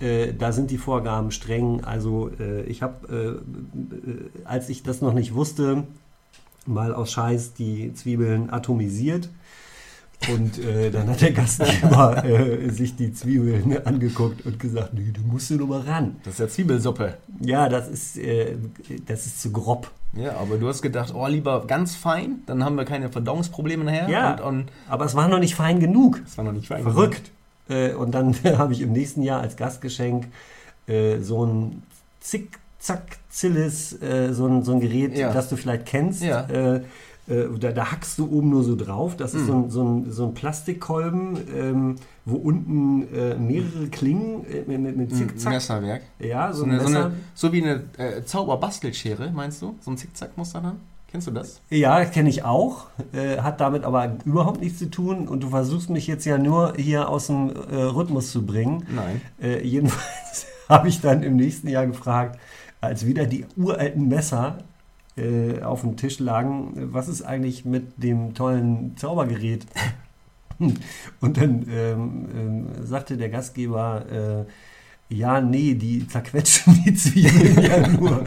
S1: Äh, da sind die Vorgaben streng. Also äh, ich habe, äh, äh, als ich das noch nicht wusste, mal aus Scheiß die Zwiebeln atomisiert. Und äh, dann hat der Gastgeber äh, sich die Zwiebeln angeguckt und gesagt, nee, du musst nur mal ran.
S2: Das ist ja Zwiebelsuppe.
S1: Ja, das ist, äh, das ist zu grob.
S2: Ja, aber du hast gedacht, oh, lieber ganz fein, dann haben wir keine Verdauungsprobleme nachher.
S1: Ja.
S2: Und, und
S1: Aber es war noch nicht fein genug.
S2: das war noch nicht fein.
S1: Verrückt. Äh, und dann habe ich im nächsten Jahr als Gastgeschenk äh, so ein Zick-Zack-Zillis, äh, so, ein, so ein Gerät,
S2: Ja.
S1: das du vielleicht kennst.
S2: Ja.
S1: Äh, äh, da, da hackst du oben nur so drauf. Das ist
S2: Mhm.
S1: so, ein, so, ein, so ein Plastikkolben, ähm, wo unten äh, mehrere Klingen äh, mit, mit,
S2: Ein
S1: Zickzack.
S2: Messerwerk.
S1: Ja, so,
S2: So,
S1: ein
S2: eine, so,
S1: Messer.
S2: eine, so wie eine äh, Zauberbastelschere, meinst du? So ein Zickzackmuster dann? Kennst du das?
S1: Ja, kenne ich auch. Äh, hat damit aber überhaupt nichts zu tun. Und du versuchst mich jetzt ja nur hier aus dem äh, Rhythmus zu bringen.
S2: Nein.
S1: Äh, jedenfalls habe ich dann im nächsten Jahr gefragt, als wieder die uralten Messer äh, auf dem Tisch lagen, was ist eigentlich mit dem tollen Zaubergerät? Und dann ähm, ähm, sagte der Gastgeber, äh, ja, nee, die zerquetschen die Zwiebeln ja nur.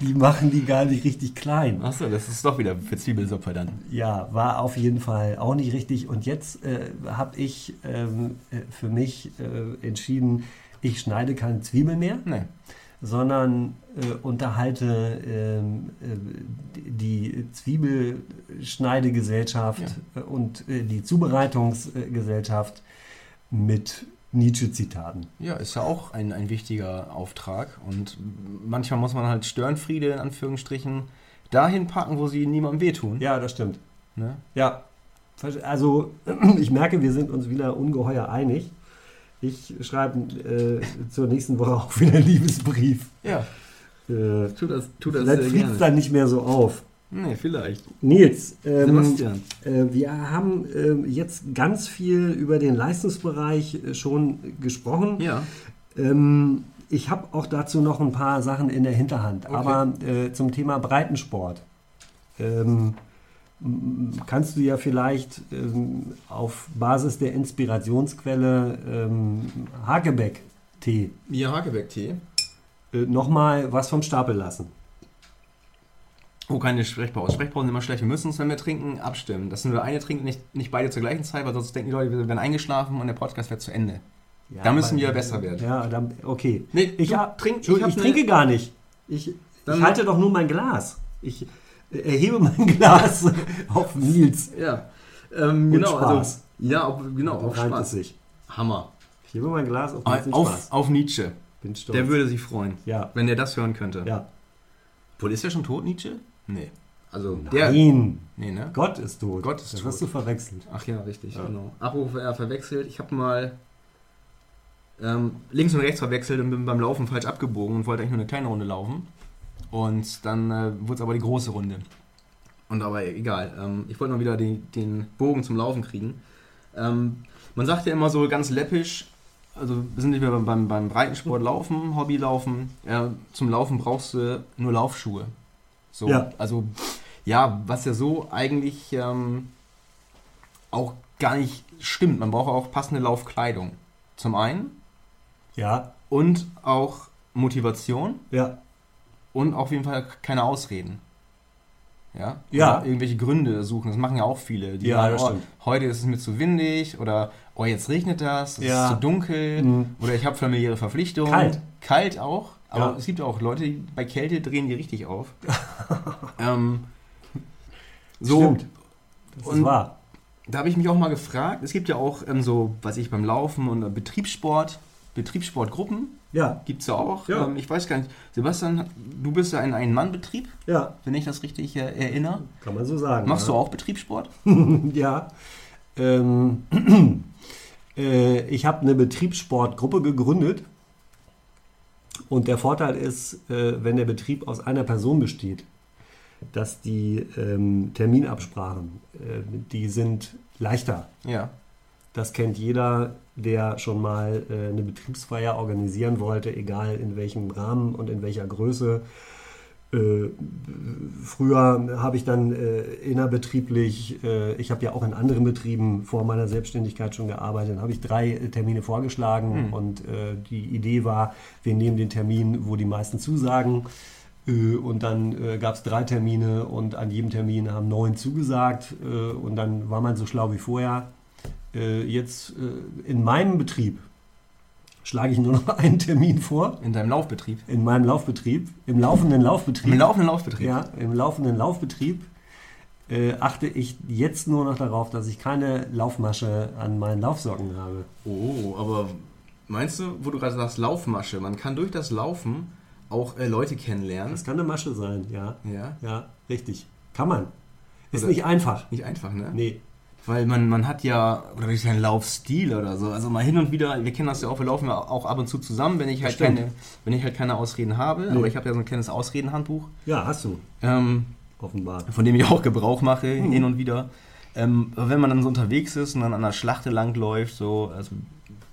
S1: Die machen die gar nicht richtig klein.
S2: Achso, das ist doch wieder für Zwiebelsuppe dann.
S1: Ja, war auf jeden Fall auch nicht richtig. Und jetzt äh, habe ich ähm, äh, für mich äh, entschieden, ich schneide keine Zwiebeln mehr,
S2: Nee.
S1: Sondern äh, unterhalte ähm, äh, die Zwiebelschneidegesellschaft äh, und äh, die Zubereitungsgesellschaft mit Nietzsche-Zitaten.
S2: Ja, ist ja auch ein, ein wichtiger Auftrag. Und manchmal muss man halt Störenfriede in Anführungsstrichen dahin packen, wo sie niemandem wehtun.
S1: Ja, das stimmt.
S2: Ne?
S1: Ja, also ich merke, wir sind uns wieder ungeheuer einig. Ich schreibe äh, zur nächsten Woche auch wieder einen Liebesbrief.
S2: Ja,
S1: Äh,
S2: tu das, tu das
S1: vielleicht fliegt es dann nicht mehr so auf.
S2: Nee, vielleicht.
S1: Nils, ähm,
S2: Sebastian.
S1: äh, wir haben ähm, jetzt ganz viel über den Leistungsbereich äh, schon gesprochen.
S2: Ja.
S1: Ähm, ich habe auch dazu noch ein paar Sachen in der Hinterhand.
S2: Okay.
S1: Aber äh, zum Thema Breitensport ähm, kannst du ja vielleicht ähm, auf Basis der Inspirationsquelle ähm, Hagebeck-Tee
S2: Ja, Hagebeck-Tee.
S1: äh, nochmal was vom Stapel lassen.
S2: Oh, keine Sprechpause. Sprechpausen sind immer schlecht. Wir müssen uns, wenn wir trinken, abstimmen. Das sind wir eine trinken, nicht, nicht beide zur gleichen Zeit, weil sonst denken die Leute, wir wären eingeschlafen und der Podcast wäre zu Ende.
S1: Ja,
S2: Da müssen wir besser werden.
S1: Ja, dann, okay.
S2: Nee,
S1: Ich,
S2: du trink- ich
S1: ich, trinke gar nicht. Ich, ich halte doch nur mein Glas. Ich erhebe mein Glas auf Nils.
S2: Ja. Ähm,
S1: Und
S2: genau,
S1: Spaß.
S2: also. Ja, auf, genau, auf
S1: reimt es
S2: Spaß.
S1: sich.
S2: Hammer.
S1: Ich hebe mein Glas auf
S2: Auf,
S1: Spaß.
S2: auf Nietzsche.
S1: Bin stolz.
S2: Der würde sich freuen,
S1: ja,
S2: wenn der das hören könnte.
S1: ja.
S2: Wohl ist er schon tot, Nietzsche? Nee. Also, der.
S1: Nein,
S2: Nee, ne?
S1: Gott ist tot.
S2: Gott ist
S1: das
S2: tot.
S1: hast du verwechselt.
S2: Ach ja, richtig,
S1: Ja.
S2: genau. Abruf äh, verwechselt. Ich habe mal ähm, links und rechts verwechselt und bin beim Laufen falsch abgebogen und wollte eigentlich nur eine kleine Runde laufen. Und dann äh, wurde es aber die große Runde. Und aber egal. Ähm, ich wollte mal wieder die, den Bogen zum Laufen kriegen. Ähm, man sagt ja immer so ganz läppisch, also wir sind nicht mehr beim, beim, beim Breitensport laufen, Hobbylaufen. Äh, zum Laufen brauchst du nur Laufschuhe. So,
S1: Ja.
S2: also ja, was ja so eigentlich ähm, auch gar nicht stimmt. Man braucht auch passende Laufkleidung. Zum einen
S1: Ja,
S2: und auch Motivation
S1: ja,
S2: und auf jeden Fall keine Ausreden. Ja?
S1: Ja.
S2: Oder irgendwelche Gründe suchen. Das machen ja auch viele. Die
S1: Ja,
S2: sagen,
S1: das
S2: oh,
S1: stimmt.
S2: heute ist es mir zu windig oder oh, jetzt regnet das, es
S1: Ja.
S2: ist zu dunkel
S1: Mhm.
S2: oder ich habe familiäre Verpflichtungen.
S1: Kalt.
S2: Kalt auch. Aber
S1: Ja.
S2: es gibt auch Leute, die bei Kälte drehen die richtig auf. ähm, so,
S1: stimmt. Das
S2: Und-
S1: ist wahr.
S2: da habe ich mich auch mal gefragt, es gibt ja auch ähm, so, was ich beim Laufen und äh, Betriebssport, Betriebssportgruppen
S1: Ja,
S2: gibt es ja auch.
S1: Ja.
S2: Ähm, ich weiß gar nicht, Sebastian, du bist ja ein Ein-Mann-Betrieb,
S1: ja,
S2: wenn ich das richtig äh, erinnere.
S1: kann man so sagen.
S2: Machst
S1: ja.
S2: du auch Betriebssport?
S1: ja. Ähm, äh, ich habe eine Betriebssportgruppe gegründet. Und der Vorteil ist, äh, wenn der Betrieb aus einer Person besteht, dass die ähm, Terminabsprachen, äh, die sind leichter.
S2: Ja.
S1: Das kennt jeder, der schon mal äh, eine Betriebsfeier organisieren wollte, egal in welchem Rahmen und in welcher Größe. Äh, früher habe ich dann äh, innerbetrieblich, äh, ich habe ja auch in anderen Betrieben vor meiner Selbstständigkeit schon gearbeitet, dann habe ich drei äh, Termine vorgeschlagen
S2: Hm.
S1: und äh, die Idee war, wir nehmen den Termin, wo die meisten zusagen. Äh, Und dann gab es drei Termine und an jedem Termin haben neun zugesagt und dann war man so schlau wie vorher. Äh, jetzt äh, in meinem Betrieb schlage ich nur noch einen Termin vor,
S2: In deinem Laufbetrieb.
S1: in meinem Laufbetrieb, im laufenden Laufbetrieb.
S2: Im laufenden Laufbetrieb.
S1: Ja, im laufenden Laufbetrieb äh, achte ich jetzt nur noch darauf, dass ich keine Laufmasche an meinen Laufsocken habe.
S2: Oh, aber meinst du, wo du gerade sagst, Laufmasche, man kann durch das Laufen auch äh, Leute kennenlernen?
S1: Das kann eine Masche sein, ja.
S2: Ja.
S1: Ja, richtig. Kann man. Ist
S2: Oder-
S1: nicht einfach.
S2: Nicht einfach, ne?
S1: Nee.
S2: Weil man, man hat ja, oder durch seinen Laufstil oder so, also mal hin und wieder, wir kennen das ja auch, wir laufen ja auch ab und zu zusammen, wenn ich halt,
S1: Stimmt.
S2: keine, wenn ich halt keine Ausreden habe,
S1: Nee.
S2: aber ich habe ja so ein kleines Ausredenhandbuch,
S1: Ja, hast du.
S2: ähm,
S1: Offenbar.
S2: von dem ich auch Gebrauch mache,
S1: Hm.
S2: hin und wieder. Ähm, aber wenn man dann so unterwegs ist und dann an der Schlachte langläuft, so, also,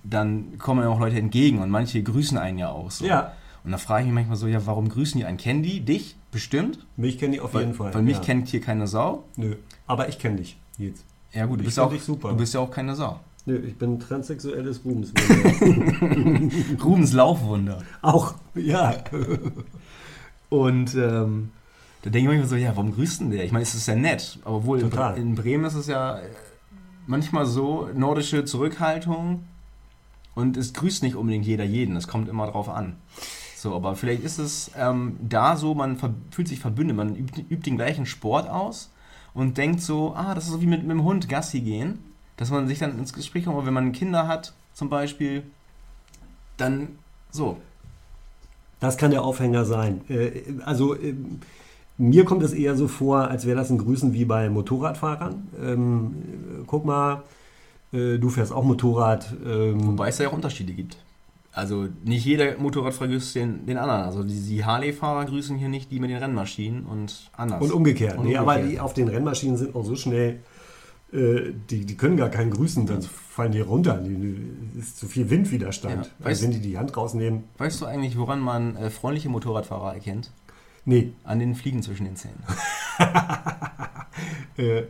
S2: dann kommen ja auch Leute entgegen und manche grüßen einen ja auch so.
S1: Ja,
S2: Und da frage ich mich manchmal so, ja, warum grüßen die einen? Kennen die dich? Bestimmt?
S1: mich kennen die auf
S2: Weil,
S1: jeden Fall.
S2: weil mich
S1: ja.
S2: kennt hier keine Sau.
S1: Nö. Aber ich kenne dich jetzt.
S2: Ja gut, du
S1: Ich
S2: bist, auch, du bist ja auch keine Sau.
S1: Nö, ich bin transsexuelles Rubens.
S2: Rubens Laufwunder.
S1: Auch, ja.
S2: Und ähm, da denke ich manchmal so, ja, warum grüßt denn der? Ich meine, es ist ja nett, aber wohl in, in Bremen ist es ja äh, manchmal so, nordische Zurückhaltung und es grüßt nicht unbedingt jeder jeden, es kommt immer drauf an. So, aber vielleicht ist es ähm, da so, man fühlt sich verbündet, man übt, übt den gleichen Sport aus und denkt so, ah, das ist so wie mit, mit dem Hund Gassi gehen, dass man sich dann ins Gespräch kommt, oder wenn man Kinder hat zum Beispiel, dann so.
S1: Das kann der Aufhänger sein. Äh, Also ähm, mir kommt es eher so vor, als wäre das ein Grüßen wie bei Motorradfahrern. Ähm, äh, guck mal, äh, du fährst auch Motorrad. Ähm,
S2: Wobei es ja auch Unterschiede gibt. Also nicht jeder Motorradfahrer grüßt den, den anderen. Also die, die Harley-Fahrer grüßen hier nicht die mit den Rennmaschinen und anders.
S1: Und umgekehrt.
S2: Und
S1: nee, aber
S2: umgekehrt.
S1: die auf den Rennmaschinen sind auch so schnell, äh, die, die können gar keinen grüßen, dann fallen die runter. Die, die, ist zu viel Windwiderstand.
S2: Ja.
S1: Also
S2: Weißt-
S1: wenn die die Hand rausnehmen.
S2: Weißt du eigentlich, woran man äh, freundliche Motorradfahrer erkennt?
S1: Nee,
S2: An den Fliegen zwischen den Zähnen.
S1: äh,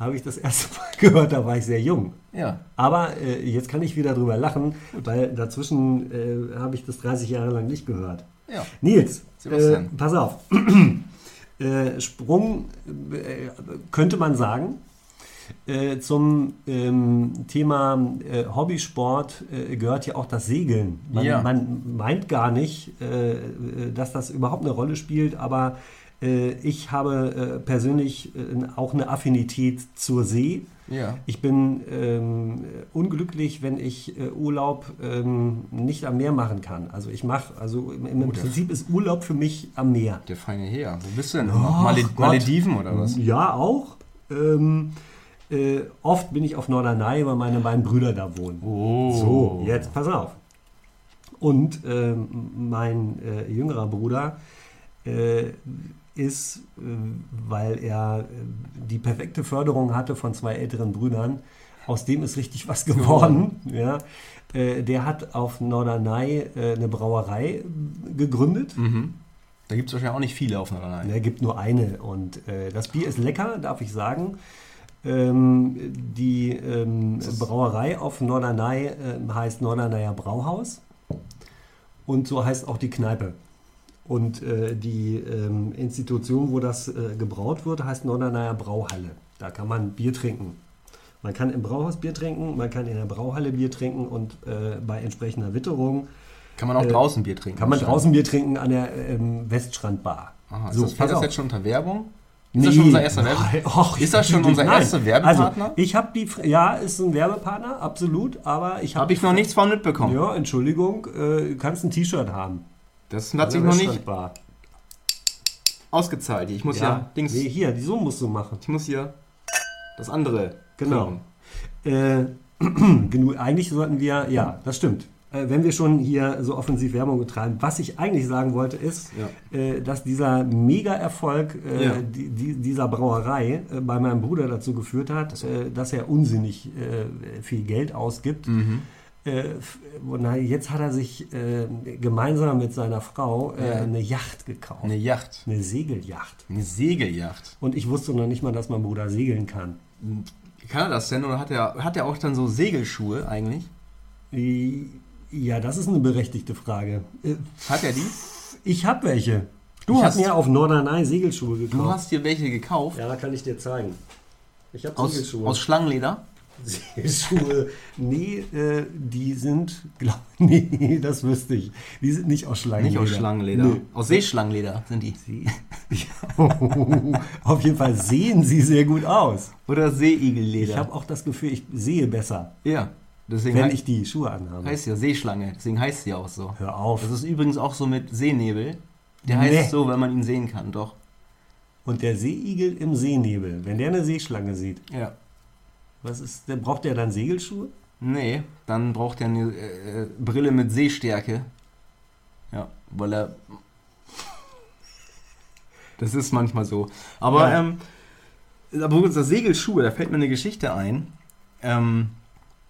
S1: habe ich das erste Mal gehört, da war ich sehr jung.
S2: Ja.
S1: Aber äh, jetzt kann ich wieder drüber lachen, weil dazwischen äh, habe ich das 30 Jahre lang nicht gehört.
S2: Ja.
S1: Nils, äh, pass auf. äh, Sprung äh, könnte man sagen äh, zum ähm, Thema äh, Hobbysport äh, gehört ja auch das Segeln. Man,
S2: Ja.
S1: man meint gar nicht, äh, dass das überhaupt eine Rolle spielt, aber ich habe äh, persönlich äh, auch eine Affinität zur See.
S2: Ja.
S1: Ich bin ähm, unglücklich, wenn ich äh, Urlaub ähm, nicht am Meer machen kann. Also ich mache, also im, im
S2: das-
S1: Prinzip ist Urlaub für mich am Meer.
S2: Der feine Herr. Wo bist du denn?
S1: Ach
S2: Male
S1: Gott.
S2: Malediven oder was?
S1: Ja, auch. Ähm, äh, oft bin ich auf Norderney, weil meine beiden Brüder da wohnen.
S2: Oh.
S1: So, jetzt pass auf. Und mein äh, jüngerer Bruder äh, ist, äh, weil er äh, die perfekte Förderung hatte von zwei älteren Brüdern, aus dem ist richtig was geworden. Ja. Äh, der hat auf Norderney eine Brauerei gegründet.
S2: Mhm. Da gibt es wahrscheinlich auch nicht viele auf Norderney.
S1: Er gibt nur eine und das Bier ist lecker, darf ich sagen. Ähm, die ähm, Brauerei auf Norderney heißt Norderneyer Brauhaus und so heißt auch die Kneipe. Und äh, die ähm, Institution, wo das äh, gebraut wird, heißt Norderneyer Brauhalle. Da kann man Bier trinken. Man kann im Brauhaus Bier trinken, man kann in der Brauhalle Bier trinken und äh, bei entsprechender Witterung
S2: Kann man auch
S1: Äh,
S2: draußen Bier trinken?
S1: kann man draußen Bier trinken an der ähm, Weststrandbar.
S2: Aha, ist
S1: So,
S2: das, fällt das
S1: auf.
S2: jetzt schon unter Werbung? Ist das schon unser erster Werbe-
S1: Nein, och,
S2: Ist das schon unser erster Werbepartner?
S1: Also, ich habe die, ja, ist ein Werbepartner, absolut, aber ich habe.
S2: Habe ich noch nichts von mitbekommen.
S1: Ja, Entschuldigung, äh, kannst ein T-Shirt haben.
S2: Das hat sich noch nicht ausgezahlt. Ich muss ja,
S1: Ja,
S2: Dings,
S1: nee, hier, die so musst du machen.
S2: ich muss hier das andere.
S1: Genau. Äh, genug, eigentlich sollten wir, ja, das stimmt. Äh, wenn wir schon hier so offensiv Werbung betreiben, was ich eigentlich sagen wollte, ist,
S2: Ja.
S1: äh, dass dieser Mega-Erfolg äh,
S2: Ja.
S1: die, die, dieser Brauerei äh, bei meinem Bruder dazu geführt hat, äh, dass er unsinnig viel Geld ausgibt.
S2: Mhm.
S1: Äh, jetzt hat er sich äh, gemeinsam mit seiner Frau äh,
S2: Ja.
S1: eine Yacht gekauft.
S2: Eine Yacht.
S1: Eine Segelyacht.
S2: Eine Segelyacht.
S1: Und ich wusste noch nicht mal, dass mein Bruder segeln kann.
S2: Kann er das denn? Oder hat er, hat er auch dann so Segelschuhe eigentlich?
S1: Ja, das ist eine berechtigte Frage. Äh,
S2: Hat er die?
S1: Ich habe welche.
S2: Du
S1: ich
S2: hast-
S1: mir auf Norderney Segelschuhe gekauft.
S2: Du hast dir welche gekauft?
S1: ja, kann ich dir zeigen. Ich habe Segelschuhe.
S2: aus Schlangenleder?
S1: Segelschuhe. Nee, äh, die sind, glaub, nee, das wüsste ich. Die sind nicht aus Schlangenleder.
S2: Nicht aus Schlangenleder.
S1: Nee.
S2: Aus Seeschlangenleder sind die.
S1: Sie- Auf jeden Fall sehen sie sehr gut aus.
S2: Oder Seeigelleder.
S1: Ich habe auch das Gefühl, ich sehe besser,
S2: ja. Deswegen
S1: wenn ich die Schuhe anhabe.
S2: heißt ja Seeschlange. Deswegen heißt sie auch so.
S1: Hör auf.
S2: Das ist übrigens auch so mit Seenebel. Der
S1: Nee.
S2: heißt so, wenn man ihn sehen kann, doch.
S1: Und der Seeigel im Seenebel, wenn der eine Seeschlange sieht,
S2: Ja.
S1: Was ist, der braucht der dann Segelschuhe?
S2: Nee, dann braucht er eine äh, Brille mit Sehstärke. Ja, weil er. Das ist manchmal so. Aber,
S1: Ja.
S2: ähm, aber das Segelschuhe, da fällt mir eine Geschichte ein. Ähm,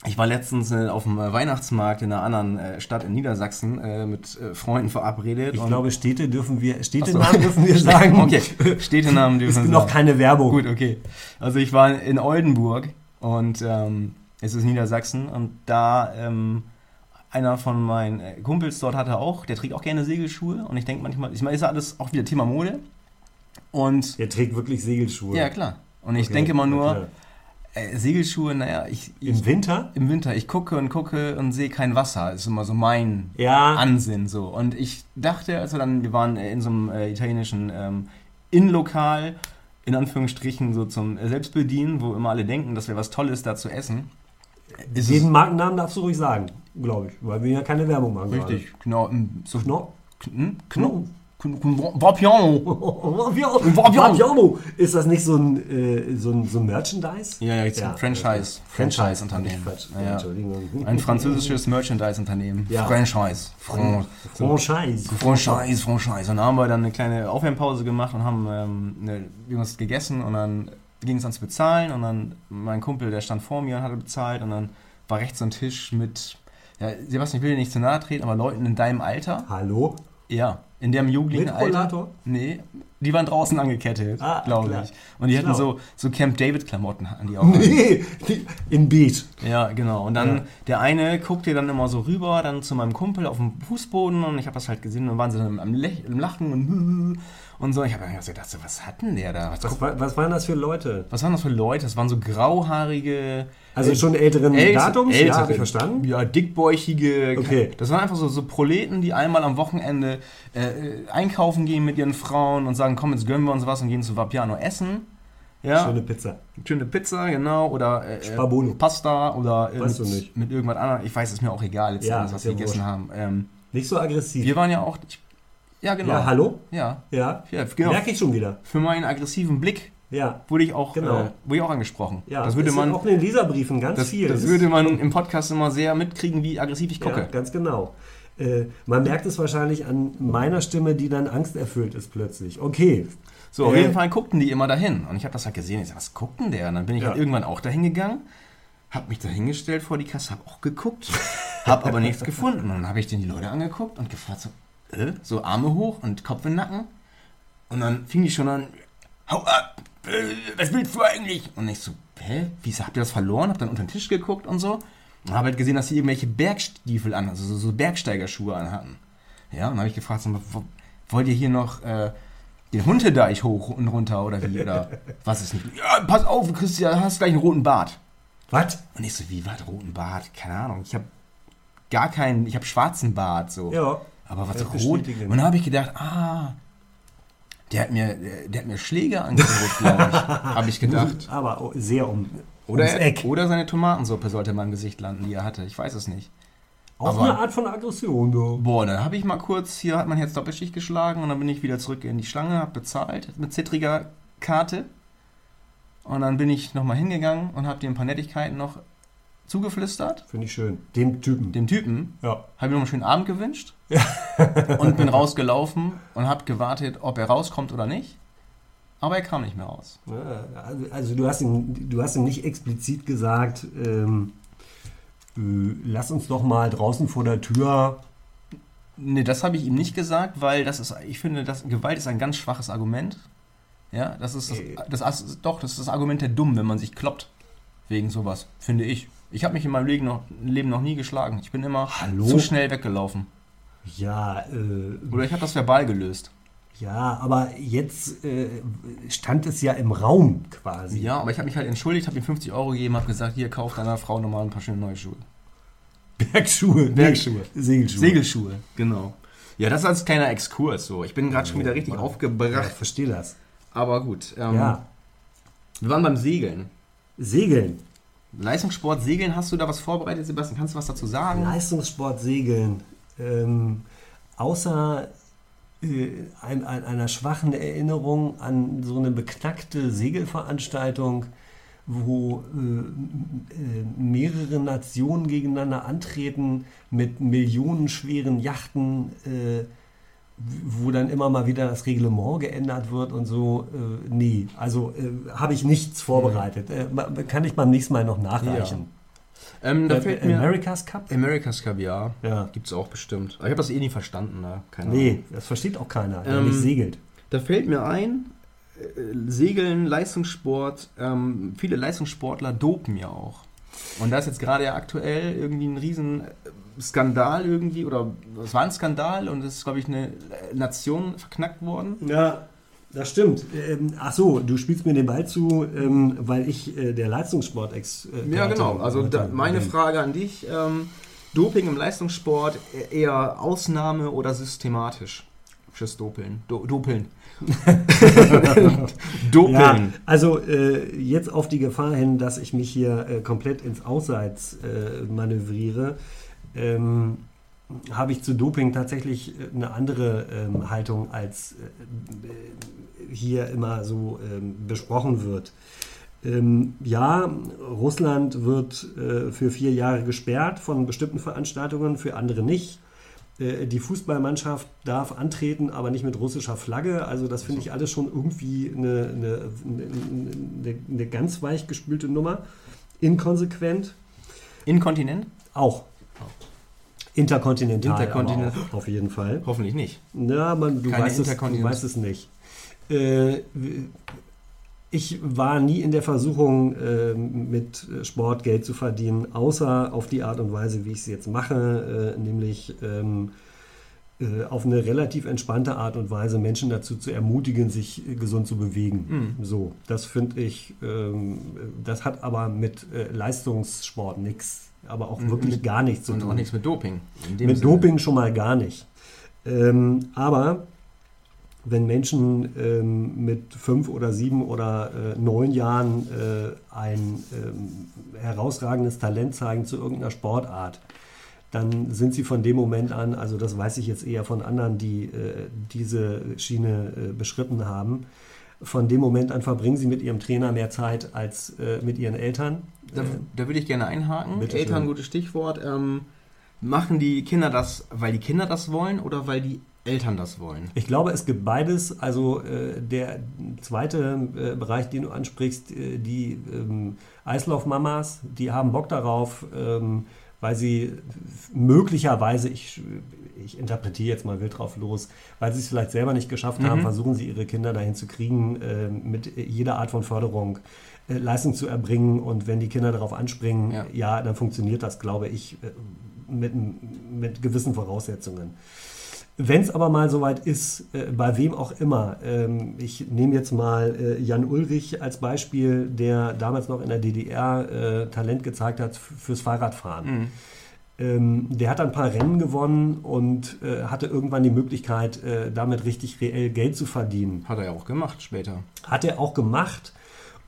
S2: ich war letztens äh, auf dem äh, Weihnachtsmarkt in einer anderen äh, Stadt in Niedersachsen äh, mit äh, Freunden verabredet.
S1: Ich glaube, Städte dürfen wir,
S2: Ach so.
S1: Städtenamen dürfen wir sagen.
S2: Okay, Städtenamen dürfen wir
S1: noch keine Werbung.
S2: Gut, okay. Also ich war in Oldenburg und ähm, es ist Niedersachsen und da ähm, einer von meinen äh, Kumpels dort hatte auch, der trägt auch gerne Segelschuhe und ich denke manchmal, ich meine, ist ja alles auch wieder Thema Mode und
S1: Der trägt wirklich Segelschuhe.
S2: ja klar. Und ich
S1: Okay,
S2: denke
S1: na
S2: nur, äh, Segelschuhe, naja, ich, ich
S1: Im Winter?
S2: im Winter, ich gucke und gucke und sehe kein Wasser. ist immer so mein
S1: Ja.
S2: Ansinn so. Und ich dachte, als wir dann, wir waren äh, in so einem äh, italienischen ähm, Innenlokal, in Anführungsstrichen so zum Selbstbedienen, wo immer alle denken, das wäre was Tolles da zu essen. Ist es-
S1: Den Markennamen darfst du ruhig sagen, glaube ich, weil wir ja keine Werbung machen.
S2: richtig, genau. ähm, So,
S1: Gerade. Kno
S2: Kn- Kno Vapiano.
S1: Vapiano. Ist das nicht so ein, äh, so ein, so ein Merchandise?
S2: Ja, ja, jetzt ein Franchise. Franchise-Unternehmen.
S1: Quatsch.
S2: Ja, ja. Ein französisches Merchandise-Unternehmen.
S1: Ja.
S2: Franchise. Fran
S1: Franchise.
S2: Franchise, Franchise. Und da haben wir dann eine kleine Aufwärmpause gemacht und haben ähm, eine, irgendwas gegessen und dann ging es ans Bezahlen und dann mein Kumpel, der stand vor mir und hatte bezahlt und dann war rechts so ein Tisch mit, ja, Sebastian, ich will dir nicht zu nahe treten, aber Leuten in deinem Alter,
S1: Hallo?
S2: ja, in dem jugendlichen
S1: Mit
S2: Alter.
S1: Rollator?
S2: Nee, die waren draußen angekettet,
S1: Ah,
S2: glaube ich. Und die hatten so, so Camp David-Klamotten hatten die auch.
S1: Nee, in Beat.
S2: Ja, genau. Und dann
S1: Ja.
S2: der eine guckte dann immer so rüber, dann zu meinem Kumpel auf dem Fußboden und ich habe das halt gesehen und dann waren sie dann am, Lech am Lachen und, und so. Ich habe dann gedacht, so, was hat denn der da? Was,
S1: Was, war- was waren das für Leute?
S2: was waren das für Leute? Das waren so grauhaarige.
S1: Also schon älteren
S2: älte-
S1: Datums?
S2: ältere,
S1: ja, habe ich verstanden.
S2: Ja, dickbäuchige.
S1: Okay.
S2: Das waren einfach so, so Proleten, die einmal am Wochenende äh, einkaufen gehen mit ihren Frauen und sagen, komm, jetzt gönnen wir uns was und gehen zu Vapiano essen. Ja,
S1: Schöne Pizza.
S2: schöne Pizza, genau, oder äh,
S1: Spabolo.
S2: Pasta oder äh,
S1: Weißt
S2: mit,
S1: du nicht.
S2: mit irgendwas anderem. Ich weiß, ist mir auch egal, jetzt
S1: Ja,
S2: was wir
S1: ja
S2: gegessen
S1: wurscht.
S2: haben. Ähm,
S1: Nicht so aggressiv.
S2: wir waren ja auch. Ich, ja, genau.
S1: Ja, hallo?
S2: Ja,
S1: Ja.
S2: ja genau.
S1: Merke ich schon wieder.
S2: Für meinen aggressiven Blick
S1: Ja.
S2: wurde ich auch,
S1: Genau.
S2: äh, wurde ich auch angesprochen.
S1: Ja,
S2: das würde man,
S1: auch in den Leserbriefen ganz
S2: das,
S1: viel.
S2: das
S1: Ist-
S2: würde man im Podcast immer sehr mitkriegen, wie aggressiv ich
S1: Ja,
S2: gucke.
S1: ganz genau. Äh, man merkt es wahrscheinlich an meiner Stimme, die dann angsterfüllt ist plötzlich. Okay.
S2: So, auf
S1: Äh,
S2: jeden Fall guckten die immer dahin. Und ich habe das halt gesehen. Ich sag, was guckt denn der? Und dann bin ich
S1: Ja.
S2: halt irgendwann auch dahin gegangen, habe mich da hingestellt vor die Kasse, habe auch geguckt, habe aber nichts gefunden. Und dann habe ich den die Leute angeguckt und gefragt, so, äh? so Arme hoch und Kopf in den Nacken. Und dann fing die schon an, hau ab, äh, was willst du eigentlich? Und ich so, hä, wieso habt ihr das verloren? Hab dann unter den Tisch geguckt und so. Und habe halt gesehen, dass sie irgendwelche Bergstiefel an, also so, so Bergsteigerschuhe anhatten. Ja, und dann habe ich gefragt, so, wollt ihr hier noch äh, den Hundedeich hoch und runter oder wie? Oder was ist nicht? Ja, pass auf, ja, hast gleich einen roten Bart.
S1: Was?
S2: Und ich so, wie, was, roten Bart? Keine Ahnung, ich habe gar keinen, ich habe schwarzen Bart, so.
S1: Ja.
S2: Aber was rot? Und dann habe ich gedacht, ah, der hat mir, der hat mir Schläge angedroht, glaube ich. habe ich gedacht.
S1: Aber sehr um,
S2: Oder,
S1: ums Eck.
S2: oder seine Tomatensuppe sollte in meinem Gesicht landen, die er hatte. Ich weiß es nicht.
S1: Auch
S2: aber-
S1: eine Art von Aggression, du.
S2: Boah, dann habe ich mal kurz, hier hat man jetzt Doppelschicht geschlagen und dann bin ich wieder zurück in die Schlange, habe bezahlt mit zittriger Karte. Und dann bin ich nochmal hingegangen und habe dir ein paar Nettigkeiten noch zugeflüstert.
S1: Finde ich schön. Dem Typen.
S2: Dem Typen
S1: Ja.
S2: habe ich noch einen schönen Abend gewünscht und bin rausgelaufen und habe gewartet, ob er rauskommt oder nicht. Aber er kam nicht mehr raus.
S1: Also, also du, hast ihm, du hast ihm nicht explizit gesagt, ähm, äh, lass uns doch mal draußen vor der Tür.
S2: Nee, das habe ich ihm nicht gesagt, weil das ist, ich finde, das, Gewalt ist ein ganz schwaches Argument. Ja, das ist das,
S1: Äh.
S2: das, das, doch, das ist das Argument der Dummen, wenn man sich kloppt. Wegen sowas, finde ich. Ich habe mich in meinem Leben noch, Leben noch nie geschlagen. Ich bin immer
S1: Hallo?
S2: zu schnell weggelaufen.
S1: Ja, äh,
S2: Oder ich habe das verbal gelöst.
S1: Ja, aber jetzt äh, stand es ja im Raum quasi.
S2: Ja, aber ich habe mich halt entschuldigt, habe ihm 50 Euro gegeben, habe gesagt, hier, kauf deiner Frau nochmal ein paar schöne neue Schuhe.
S1: Bergschuhe.
S2: Bergschuhe.
S1: Nee, Segelschuhe.
S2: Segelschuhe, genau. Ja, das ist als kleiner Exkurs so. Ich bin gerade schon wieder richtig
S1: Ja, ich
S2: aufgebracht.
S1: verstehe das.
S2: Aber gut. Ähm,
S1: Ja.
S2: Wir waren beim Segeln.
S1: Segeln.
S2: Leistungssport, Segeln, hast du da was vorbereitet, Sebastian? Kannst du was dazu sagen?
S1: Leistungssport Segeln. Ähm, außer ein, ein, einer schwachen Erinnerung an so eine beknackte Segelveranstaltung, wo äh, äh, mehrere Nationen gegeneinander antreten mit millionenschweren Yachten, äh, wo dann immer mal wieder das Reglement geändert wird und so. Äh, nee, also äh, habe ich nichts vorbereitet. Äh, ma- kann ich beim nächsten Mal noch nachreichen.
S2: Ähm, da fällt mir
S1: America's Cup?
S2: America's Cup, ja.
S1: Ja.
S2: Gibt es auch bestimmt. Aber ich habe das eh nie verstanden. Ne? Keine
S1: Nee,
S2: Ahnung.
S1: das versteht auch keiner, der
S2: Ähm,
S1: nicht segelt.
S2: Da fällt mir ein, äh, Segeln, Leistungssport, ähm, viele Leistungssportler dopen ja auch. Und da ist jetzt gerade ja aktuell irgendwie ein riesen äh, Skandal irgendwie, oder es war ein Skandal und es ist, glaube ich, eine Nation verknackt worden.
S1: Ja, das stimmt. Ähm, ach so, du spielst mir den Ball zu, ähm, weil ich äh, der Leistungssport ex äh,
S2: Ja, genau. Also da, meine. Frage an dich, ähm, Doping im Leistungssport e- eher Ausnahme oder systematisch? Fürs Dopeln. Do Dopeln. Dopeln.
S1: Ja, also äh, jetzt auf die Gefahr hin, dass ich mich hier äh, komplett ins Ausseits äh, manövriere. Ähm, habe ich zu Doping tatsächlich äh, eine andere ähm, Haltung, als äh, hier immer so ähm, besprochen wird. Ähm, ja, Russland wird äh, für vier Jahre gesperrt von bestimmten Veranstaltungen, für andere nicht. Äh, die Fußballmannschaft darf antreten, aber nicht mit russischer Flagge. Also das finde ich alles schon irgendwie eine, eine, eine, eine ganz weich gespülte Nummer. Inkonsequent.
S2: Inkontinent?
S1: Auch. Interkontinental.
S2: Interkontinental.
S1: auf jeden Fall.
S2: Hoffentlich nicht.
S1: Ja, man, du,
S2: Keine
S1: weißt es, du weißt es nicht. Äh, ich war nie in der Versuchung, äh, mit Sport Geld zu verdienen, außer auf die Art und Weise, wie ich es jetzt mache, äh, nämlich ähm, äh, auf eine relativ entspannte Art und Weise Menschen dazu zu ermutigen, sich gesund zu bewegen.
S2: Mhm.
S1: So, das finde ich, ähm, das hat aber mit Leistungssport nichts, aber auch
S2: Mhm,
S1: wirklich
S2: mit-
S1: gar nichts zu
S2: Und
S1: tun.
S2: auch nichts mit Doping.
S1: Mit
S2: Sinne.
S1: Doping schon mal gar nicht. Ähm, aber wenn Menschen ähm, mit fünf oder sieben oder äh, neun Jahren äh, ein ähm, herausragendes Talent zeigen zu irgendeiner Sportart, dann sind sie von dem Moment an, also das weiß ich jetzt eher von anderen, die äh, diese Schiene äh, beschritten haben, von dem Moment an verbringen sie mit ihrem Trainer mehr Zeit als äh, mit ihren Eltern.
S2: Da, da würde ich gerne einhaken.
S1: Bitte
S2: Eltern,
S1: schön.
S2: gutes Stichwort. Ähm, machen die Kinder das, weil die Kinder das wollen oder weil die Eltern das wollen?
S1: Ich glaube, es gibt beides. Also äh, der zweite äh, Bereich, den du ansprichst, äh, die ähm, Eislaufmamas, die haben Bock darauf, ähm, weil sie möglicherweise, ich, ich interpretiere jetzt mal wild drauf los, weil sie es vielleicht selber nicht geschafft haben,
S2: Mhm.
S1: versuchen sie ihre Kinder dahin zu kriegen, äh, mit jeder Art von Förderung äh, Leistung zu erbringen. Und wenn die Kinder darauf anspringen,
S2: Ja.
S1: ja, dann funktioniert das, glaube ich, äh, mit, mit gewissen Voraussetzungen. Wenn es aber mal soweit ist, äh, bei wem auch immer, ähm, ich nehme jetzt mal äh, Jan Ulrich als Beispiel, der damals noch in der DDR äh, Talent gezeigt hat fürs Fahrradfahren.
S2: Mhm.
S1: Ähm, der hat ein paar Rennen gewonnen und äh, hatte irgendwann die Möglichkeit, äh, damit richtig reell Geld zu verdienen.
S2: Hat er ja auch gemacht später.
S1: Hat er auch gemacht.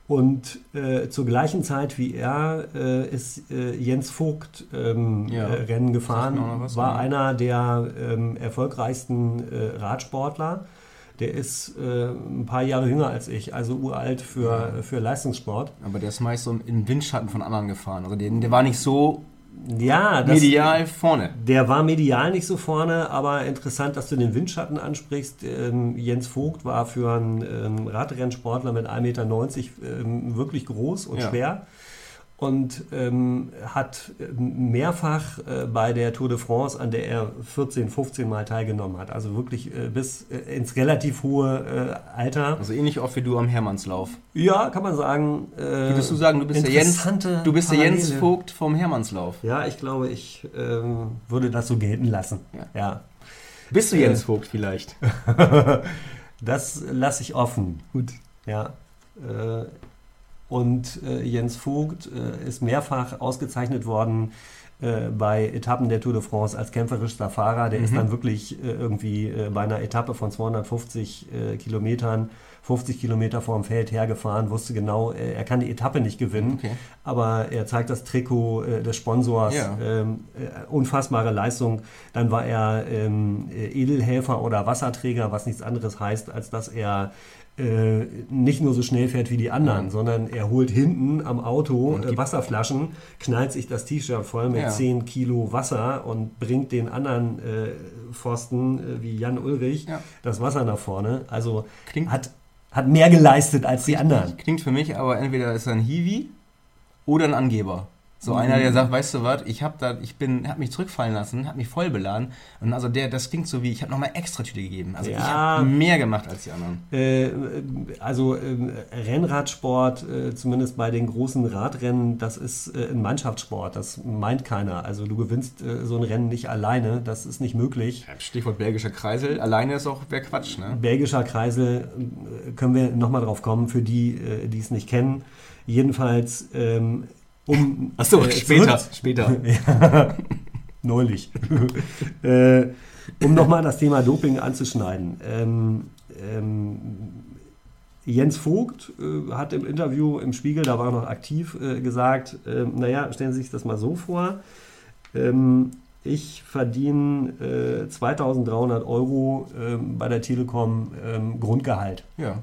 S1: Und äh, zur gleichen Zeit wie er äh, ist äh, Jens Vogt ähm,
S2: Ja.
S1: äh, Rennen gefahren, war
S2: ja.
S1: einer der ähm, erfolgreichsten Radsportler. Der ist äh, ein paar Jahre jünger als ich, also uralt für, für Leistungssport.
S2: Aber der ist meist so im Windschatten von anderen gefahren. Also der, der war nicht so
S1: Ja, das,
S2: medial vorne.
S1: Der war medial nicht so vorne, aber interessant, dass du den Windschatten ansprichst. Ähm, Jens Vogt war für einen ähm, Radrennsportler mit 1,90 Meter ähm, wirklich groß und
S2: Ja.
S1: schwer und ähm, hat ähm, mehrfach äh, bei der Tour de France, an der er 14, 15 Mal teilgenommen hat, also wirklich äh, bis äh, ins relativ hohe äh, Alter.
S2: Also ähnlich oft wie du am Hermannslauf.
S1: Ja, kann man sagen. Äh,
S2: Würdest du sagen, du bist der Jens, du bist der Jens. Vogt vom Hermannslauf?
S1: Ja, ich glaube, ich ähm, würde das so gelten lassen.
S2: Ja.
S1: ja.
S2: Bist du
S1: Äh.
S2: Jens Vogt vielleicht?
S1: Das lasse ich offen.
S2: Gut.
S1: Ja. Und äh, Jens Vogt äh, ist mehrfach ausgezeichnet worden äh, bei Etappen der Tour de France als kämpferischster Fahrer. Der ist
S2: Mhm.
S1: dann wirklich äh, irgendwie äh, bei einer Etappe von 250 äh, Kilometern 50 Kilometer vorm Feld hergefahren, wusste genau, er kann die Etappe nicht gewinnen,
S2: Okay.
S1: aber er zeigt das Trikot äh, des Sponsors,
S2: Ja.
S1: ähm, äh, unfassbare Leistung. Dann war er ähm, äh, Edelhelfer oder Wasserträger, was nichts anderes heißt, als dass er äh, nicht nur so schnell fährt wie die anderen,
S2: Ja.
S1: sondern er holt hinten am Auto äh, Wasserflaschen, knallt sich das T-Shirt voll mit
S2: Ja.
S1: 10 Kilo Wasser und bringt den anderen äh, Pfosten äh, wie Jan Ulrich
S2: Ja.
S1: das Wasser nach vorne. Also
S2: Klingt,
S1: hat, hat mehr geleistet als die anderen.
S2: klingt für mich aber entweder ist er ein Hiwi oder ein Angeber. So
S1: Mhm.
S2: einer, der sagt, weißt du was, ich habe da, ich bin, habe mich zurückfallen lassen, habe mich voll beladen und also der, das klingt so wie, ich habe nochmal extra Tüte gegeben. Also ich
S1: Ja.
S2: habe mehr gemacht als die anderen.
S1: Äh, also ähm, Rennradsport, äh, zumindest bei den großen Radrennen, das ist äh, ein Mannschaftssport. Das meint keiner. Also du gewinnst äh, so ein Rennen nicht alleine. Das ist nicht möglich.
S2: Stichwort belgischer Kreisel, alleine ist auch wer Quatsch, ne?
S1: Belgischer Kreisel äh, können wir nochmal drauf kommen, für die, äh, die es nicht kennen. Jedenfalls ähm, um
S2: Achso,
S1: äh,
S2: später,
S1: zurück-
S2: später.
S1: ja, neulich. äh, um nochmal das Thema Doping anzuschneiden. Ähm, ähm, Jens Vogt äh, hat im Interview im Spiegel, da war er noch aktiv, äh, gesagt, ähm, naja, stellen Sie sich das mal so vor, ähm, ich verdiene äh, 2300 Euro ähm, bei der Telekom ähm, Grundgehalt.
S2: Ja.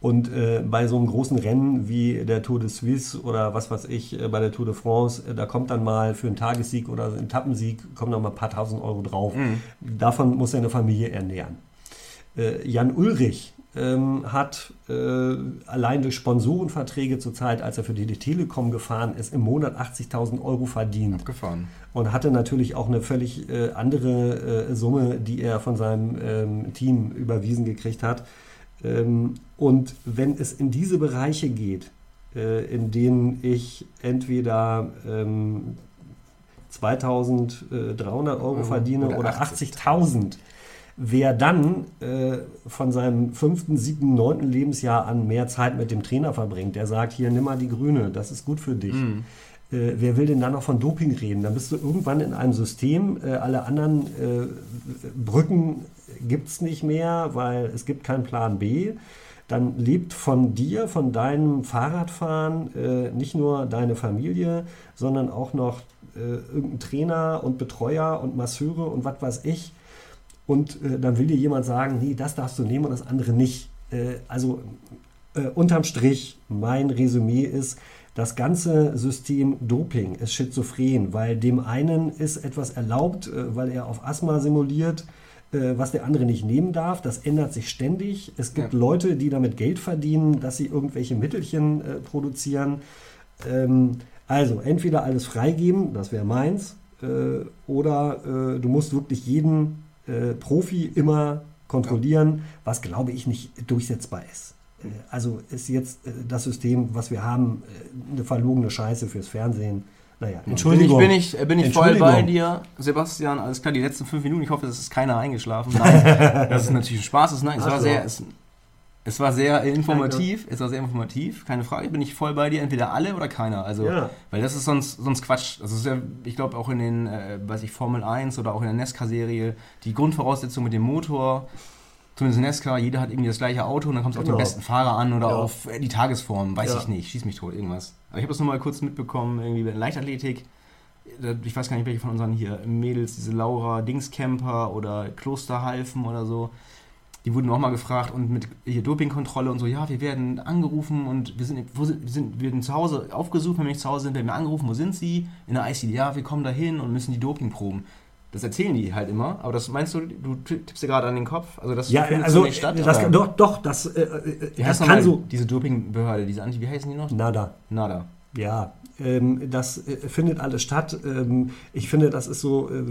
S1: Und äh, bei so einem großen Rennen wie der Tour de Suisse oder was weiß ich, äh, bei der Tour de France, äh, da kommt dann mal für einen Tagessieg oder einen Etappensieg, kommen dann mal ein paar tausend Euro drauf.
S2: Mhm.
S1: Davon muss er eine Familie ernähren. Äh, Jan Ulrich ähm, hat äh, allein durch Sponsorenverträge zur Zeit, als er für die Telekom gefahren ist, im Monat 80.000 Euro verdient
S2: Abgefahren.
S1: und hatte natürlich auch eine völlig äh, andere äh, Summe, die er von seinem ähm, Team überwiesen gekriegt hat. Ähm, und wenn es in diese Bereiche geht, äh, in denen ich entweder ähm, 2300 Euro
S2: Euro
S1: verdiene
S2: oder
S1: oder
S2: 80.000.
S1: 80.000, wer dann äh, von seinem fünften, siebten, neunten Lebensjahr an mehr Zeit mit dem Trainer verbringt, der sagt, hier nimm mal die Grüne, das ist gut für dich.
S2: Mhm.
S1: Äh, wer will denn dann noch von Doping reden? Dann bist du irgendwann in einem System, äh, alle anderen äh, Brücken gibt es nicht mehr, weil es gibt keinen Plan B. Dann lebt von dir, von deinem Fahrradfahren äh, nicht nur deine Familie, sondern auch noch äh, irgendein Trainer und Betreuer und Masseure und was weiß ich. Und äh, dann will dir jemand sagen, nee, das darfst du nehmen und das andere nicht. Äh, also äh, unterm Strich, mein Resümee ist, das ganze System Doping ist schizophren, weil dem einen ist etwas erlaubt, äh, weil er auf Asthma simuliert, was der andere nicht nehmen darf. Das ändert sich ständig. Es gibt
S2: Ja.
S1: Leute, die damit Geld verdienen, dass sie irgendwelche Mittelchen äh, produzieren. Ähm, also entweder alles freigeben, das wäre meins, äh, oder äh, du musst wirklich jeden äh, Profi immer kontrollieren, was glaube ich nicht durchsetzbar ist. Äh, Also ist jetzt äh, das System, was wir haben, äh, eine verlogene Scheiße fürs Fernsehen. Naja, Entschuldigung.
S2: Bin ich, bin ich, bin ich voll bei dir, Sebastian. Alles klar, die letzten fünf Minuten. Ich hoffe, es ist keiner eingeschlafen. Nein, das ist natürlich ein Spaß. ist. Nein, es war
S1: so.
S2: sehr, es, es war sehr informativ. Es war sehr informativ. Keine Frage. Bin ich voll bei dir. Entweder alle oder keiner. Also,
S1: Ja.
S2: weil das ist sonst, sonst Quatsch. Das ist ja, ich glaube, auch in den, äh, weiß ich, Formel 1 oder auch in der Nesca-Serie, die Grundvoraussetzung mit dem Motor. Zumindest in Nesca, jeder hat irgendwie das gleiche Auto und dann kommt es auf
S1: Genau.
S2: den besten Fahrer an oder
S1: Ja.
S2: auf äh, die Tagesform, weiß ich nicht, schieß mich tot, irgendwas. Aber ich habe das nur mal kurz mitbekommen, irgendwie bei Leichtathletik, ich weiß gar nicht, welche von unseren hier Mädels, diese Laura Dingscamper oder Klosterhalfen oder so, die wurden auch mal gefragt und mit hier Dopingkontrolle und so, ja, wir werden angerufen und wir sind, wo sind, wir sind, wir werden zu Hause aufgesucht, wenn wir nicht zu Hause sind, werden wir angerufen, wo sind sie? In der ICD, ja, wir kommen da hin und müssen die Dopingproben. Das erzählen die halt immer, aber das meinst du, du tippst dir gerade an den Kopf? Also das
S1: Ja,
S2: findet
S1: also
S2: so nicht statt?
S1: das, doch, doch, das, äh, äh, das kann so.
S2: diese Dopingbehörde, diese Anti, wie heißen die noch?
S1: Nada.
S2: Nada.
S1: Ja, ähm, das äh, findet alles statt. Ähm, ich finde, das ist so, äh,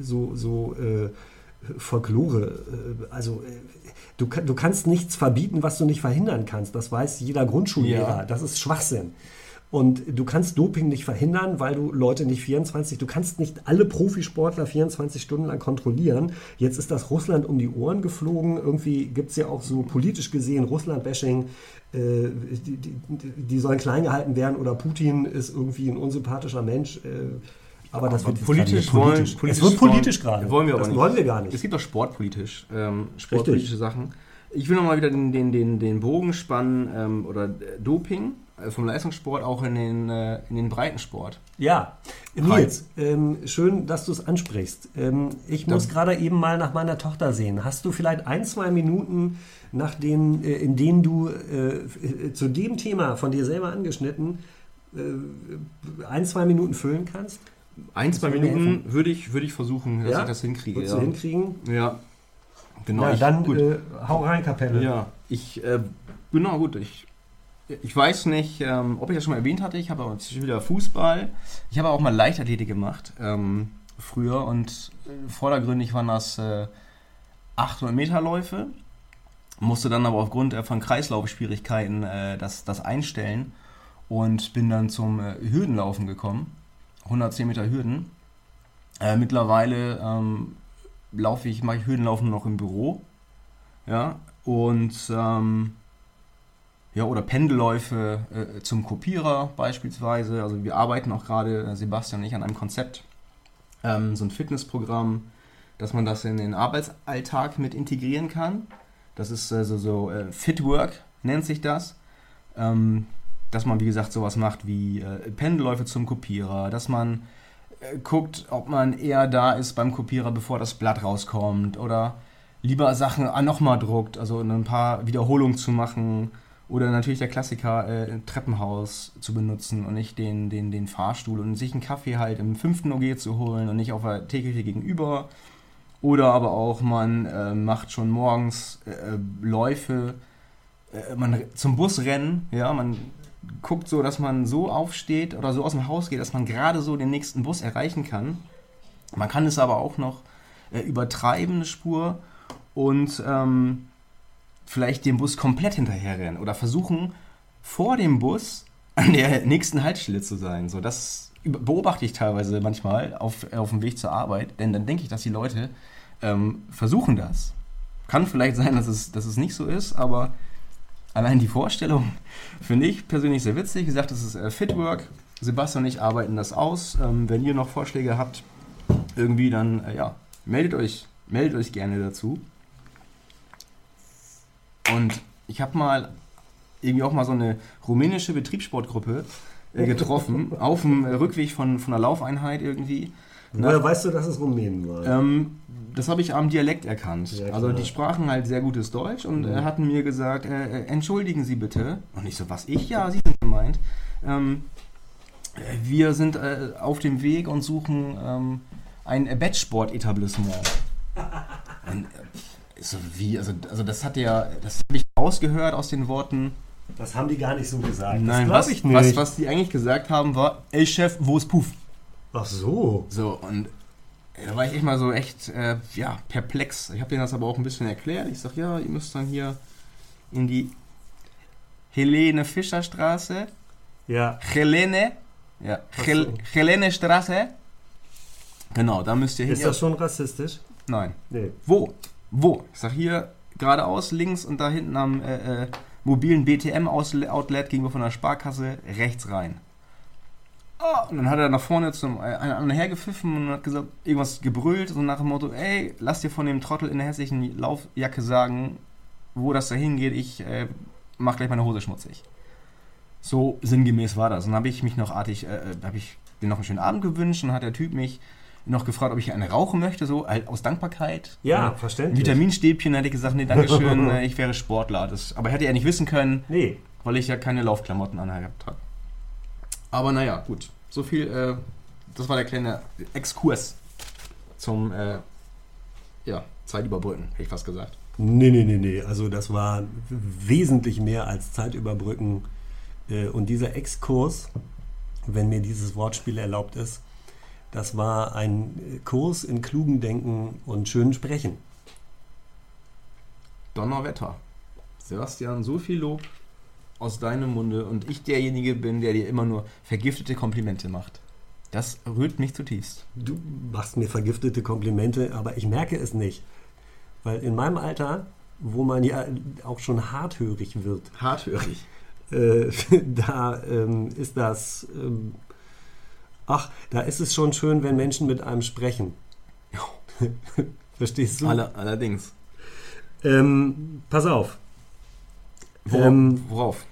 S1: so, so äh, Folklore. Äh, also du, du kannst nichts verbieten, was du nicht verhindern kannst. Das weiß jeder Grundschullehrer.
S2: Ja.
S1: Das ist Schwachsinn. Und du kannst Doping nicht verhindern, weil du Leute nicht 24, du kannst nicht alle Profisportler 24 Stunden lang kontrollieren. Jetzt ist das Russland um die Ohren geflogen. Irgendwie gibt es ja auch so politisch gesehen Russland-Bashing. Äh, die, die, die sollen klein gehalten werden oder Putin ist irgendwie ein unsympathischer Mensch. Äh, aber das
S2: Aber
S1: wird
S2: politisch wollen-
S1: politisch.
S2: politisch
S1: es wird politisch
S2: wollen-
S1: gerade.
S2: wollen wir aber
S1: das
S2: nicht.
S1: wollen wir gar
S2: Es
S1: nicht.
S2: gibt auch sportpolitisch, ähm, sportpolitische Sachen. Ich will nochmal wieder den, den, den, den Bogen spannen ähm, oder äh, Doping vom Leistungssport auch in den, äh, in den Breitensport.
S1: Ja, Nils, ähm, schön, dass du es ansprichst. Ähm, ich muss gerade eben mal nach meiner Tochter sehen. Hast du vielleicht ein, zwei Minuten, nach denen, äh, in denen du äh, äh, zu dem Thema von dir selber angeschnitten äh, ein, zwei Minuten füllen kannst?
S2: Ein, zwei Minuten würde ich, würde ich versuchen, dass
S1: Ja?
S2: ich das hinkriege.
S1: Würdest
S2: Ja.
S1: du hinkriegen?
S2: ja, genau.
S1: ja,
S2: ich,
S1: dann äh, hau rein, Kapelle.
S2: Ja, ich, äh, genau, gut, ich, ich weiß nicht, ähm, ob ich das schon mal erwähnt hatte, ich habe auch wieder Fußball, ich habe auch mal Leichtathletik gemacht, ähm, früher und äh, vordergründig waren das äh, 800 Meter Läufe, musste dann aber aufgrund äh, von Kreislaufschwierigkeiten äh, das, das einstellen und bin dann zum äh, Hürdenlaufen gekommen, 110 Meter Hürden. Mittlerweile ähm, laufe ich, mache ich Hürdenlaufen noch im Büro. Ja, und ähm, ja, oder Pendelläufe äh, zum Kopierer beispielsweise. Also wir arbeiten auch gerade, äh, Sebastian und ich, an einem Konzept, ähm, so ein Fitnessprogramm, dass man das in den Arbeitsalltag mit integrieren kann. Das ist äh, so, so äh, Fitwork nennt sich das. Ähm, dass man, wie gesagt, sowas macht wie äh, Pendelläufe zum Kopierer, dass man äh, guckt, ob man eher da ist beim Kopierer, bevor das Blatt rauskommt oder lieber Sachen nochmal druckt, also ein paar Wiederholungen zu machen oder natürlich der Klassiker, äh, Treppenhaus zu benutzen und nicht den, den, den Fahrstuhl und sich einen Kaffee halt im fünften OG zu holen und nicht auf der Theke gegenüber. Oder aber auch, man äh, macht schon morgens äh, Läufe, äh, man zum Busrennen, ja, man guckt so, dass man so aufsteht oder so aus dem Haus geht, dass man gerade so den nächsten Bus erreichen kann. Man kann es aber auch noch äh, übertreiben, eine Spur, und ähm, vielleicht dem Bus komplett hinterherrennen oder versuchen, vor dem Bus an der nächsten Haltestelle zu sein. So, das beobachte ich teilweise manchmal auf, auf dem Weg zur Arbeit, denn dann denke ich, dass die Leute ähm, versuchen das. Kann vielleicht sein, dass es, dass es nicht so ist, aber allein die Vorstellung finde ich persönlich sehr witzig. Wie gesagt, das ist äh, Fitwork. Sebastian und ich arbeiten das aus. Ähm, wenn ihr noch Vorschläge habt, irgendwie, dann äh, ja, meldet euch, meldet euch gerne dazu. Und ich habe mal irgendwie auch mal so eine rumänische Betriebssportgruppe äh, getroffen, auf dem Rückweg von, von einer Laufeinheit irgendwie.
S1: Woher weißt du, dass es Rumänen waren?
S2: Ähm, das habe ich am Dialekt erkannt. Ja, also die sprachen halt sehr gutes Deutsch und mhm. äh, hatten mir gesagt, äh, äh, entschuldigen Sie bitte. Und ich so, was ich? Ja, Sie sind gemeint. Ähm, äh, wir sind äh, auf dem Weg und suchen ähm, ein Bettsport-Etablissement. so wie, also, also das hat ja, das habe ich rausgehört aus den Worten.
S1: Das haben die gar nicht so gesagt.
S2: Nein, was, ich nicht. Was, was die eigentlich gesagt haben, war, ey Chef, wo ist Puff?
S1: Ach so.
S2: So, und da war ich echt mal so echt, äh, ja, perplex. Ich habe denen das aber auch ein bisschen erklärt. Ich sage, ja, ihr müsst dann hier in die Helene Fischer Straße.
S1: Ja.
S2: Helene. Ja, Hel Helene Straße. Genau, da müsst ihr
S1: hin. Ist das schon rassistisch?
S2: Nein. Nee. Wo? Wo? Ich sag hier geradeaus links und da hinten am äh, äh, mobilen BTM-Outlet gegenüber von der Sparkasse rechts rein. Oh, und dann hat er nach vorne zum äh, einen hergepfiffen und hat gesagt, irgendwas gebrüllt, so nach dem Motto, ey, lass dir von dem Trottel in der hässlichen Laufjacke sagen, wo das da hingeht, ich äh, mach gleich meine Hose schmutzig. So sinngemäß war das. Und dann habe ich mich noch artig, äh, äh habe ich dir noch einen schönen Abend gewünscht und hat der Typ mich noch gefragt, ob ich eine rauchen möchte, so aus Dankbarkeit.
S1: Ja, äh, verständlich.
S2: Vitaminstäbchen hätte ich gesagt, nee, danke schön, äh, ich wäre Sportler. Das, aber hätte er nicht wissen können,
S1: nee.
S2: weil ich ja keine Laufklamotten angehabt habe. Aber naja, gut. So viel, äh, das war der kleine Exkurs zum äh, ja, Zeit überbrücken, hätte ich fast gesagt.
S1: Nee, nee, nee, nee. Also das war wesentlich mehr als Zeit überbrücken. Äh, und dieser Exkurs, wenn mir dieses Wortspiel erlaubt ist, das war ein Kurs in klugen Denken und schönen Sprechen.
S2: Donnerwetter. Sebastian, so viel Lob aus deinem Munde und ich derjenige bin, der dir immer nur vergiftete Komplimente macht. Das rührt mich zutiefst.
S1: Du machst mir vergiftete Komplimente, aber ich merke es nicht. Weil in meinem Alter, wo man ja auch schon harthörig wird.
S2: Harthörig.
S1: Äh, da ähm, ist das ähm, ach, da ist es schon schön, wenn Menschen mit einem sprechen. Verstehst du?
S2: Aller, allerdings.
S1: Ähm, pass auf.
S2: Worauf? Ähm, worauf?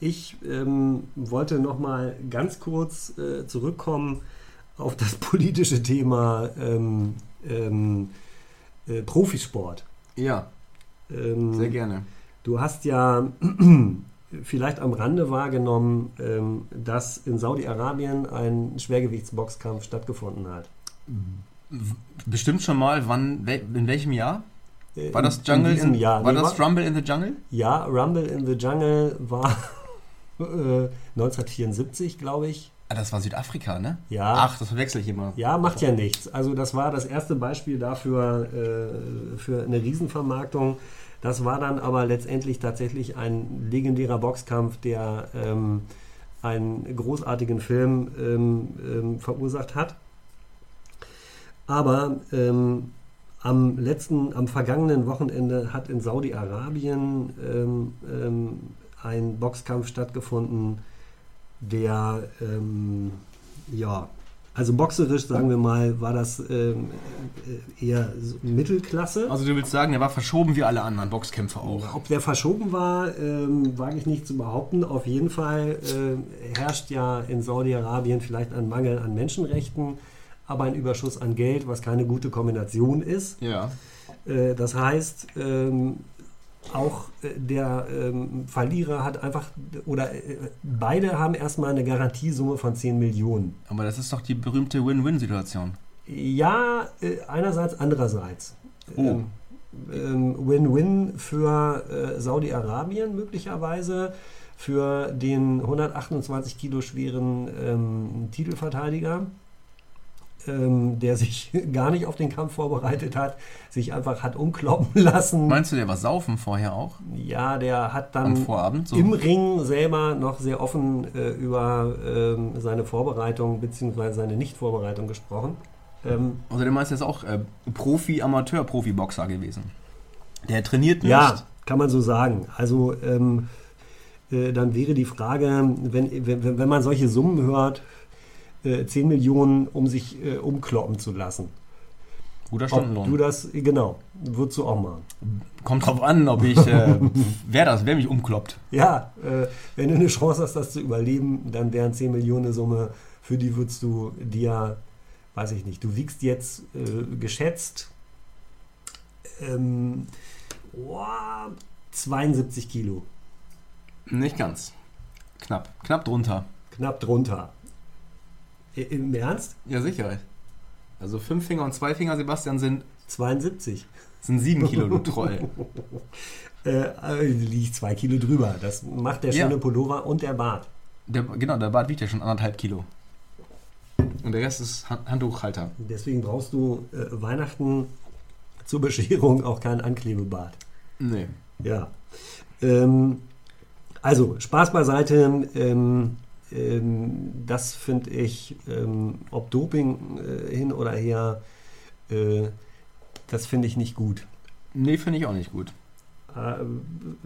S1: Ich ähm, wollte noch mal ganz kurz äh, zurückkommen auf das politische Thema ähm, ähm, äh, Profisport.
S2: Ja. Ähm, sehr gerne.
S1: Du hast ja vielleicht am Rande wahrgenommen, ähm, dass in Saudi-Arabien ein Schwergewichtsboxkampf stattgefunden hat.
S2: Bestimmt schon mal, wann, in welchem Jahr? Äh, war das Jungle in,
S1: in Jahr?
S2: War nee, das Rumble in the Jungle?
S1: Ja, Rumble in the Jungle war äh, 1974, glaube ich.
S2: Ah, das war Südafrika, ne?
S1: Ja.
S2: Ach, das verwechsel ich immer.
S1: Ja, macht ja nichts. Also das war das erste Beispiel dafür äh, für eine Riesenvermarktung. Das war dann aber letztendlich tatsächlich ein legendärer Boxkampf, der ähm, einen großartigen Film ähm, ähm, verursacht hat. Aber ähm, am letzten, am vergangenen Wochenende hat in Saudi-Arabien ähm, ein Boxkampf stattgefunden, der ja Also boxerisch, sagen wir mal, war das ähm, äh, eher so Mittelklasse.
S2: Also du willst sagen, der war verschoben wie alle anderen Boxkämpfer auch.
S1: Ob der verschoben war, ähm, wage ich nicht zu behaupten. Auf jeden Fall äh, herrscht ja in Saudi-Arabien vielleicht ein Mangel an Menschenrechten, aber ein Überschuss an Geld, was keine gute Kombination ist.
S2: Ja.
S1: Äh, das heißt, ähm, auch äh, der ähm, Verlierer hat einfach, oder äh, beide haben erstmal eine Garantiesumme von 10 Millionen.
S2: Aber das ist doch die berühmte Win-Win-Situation.
S1: Ja, äh, einerseits, andererseits.
S2: Oh.
S1: Ähm, ähm, Win-Win für äh, Saudi-Arabien möglicherweise, für den 128 Kilo schweren ähm, Titelverteidiger, ähm, der sich gar nicht auf den Kampf vorbereitet hat, sich einfach hat umkloppen lassen.
S2: Meinst du, der war saufen vorher auch?
S1: Ja, der hat dann
S2: Vorabend? So?
S1: im Ring selber noch sehr offen äh, über ähm, seine Vorbereitung bzw. seine Nicht-Vorbereitung gesprochen. Ähm,
S2: Also der meinst du jetzt auch äh, Profi, Amateur, Profi-Boxer gewesen. Der trainiert nicht.
S1: ja, kann man so sagen. Also ähm, äh, dann wäre die Frage, wenn, wenn, wenn man solche Summen hört, äh, 10 Millionen, um sich äh, umkloppen zu lassen.
S2: Guter
S1: Ob
S2: Stundenlohn.
S1: du das, genau, würdest du auch machen.
S2: Kommt drauf an, ob ich, äh, wer das, wer mich umkloppt.
S1: Ja, äh, wenn du eine Chance hast, das zu überleben, dann wären 10 Millionen eine Summe, für die würdest du dir, weiß ich nicht, du wiegst jetzt äh, geschätzt ähm, boah, 72 Kilo,
S2: Nicht ganz. Knapp. Knapp drunter.
S1: knapp drunter. I- Im Ernst?
S2: Ja, sicher. Also fünf Finger und zwei Finger, Sebastian, sind,
S1: 72.
S2: sind sieben Kilo, du Troll.
S1: Äh, äh, liegt zwei Kilo drüber. Das macht der
S2: Ja.
S1: schöne Pullover und der Bart.
S2: Der, genau, der Bart wiegt ja schon anderthalb Kilo. Und der Rest ist Han- Handtuchhalter.
S1: Deswegen brauchst du äh, Weihnachten zur Bescherung auch keinen Anklebebart.
S2: Nee.
S1: Ja. Ähm, also, Spaß beiseite. Ähm, das finde ich, ähm, ob Doping äh, hin oder her, äh, das finde ich nicht gut.
S2: Nee, finde ich auch nicht gut.
S1: Äh,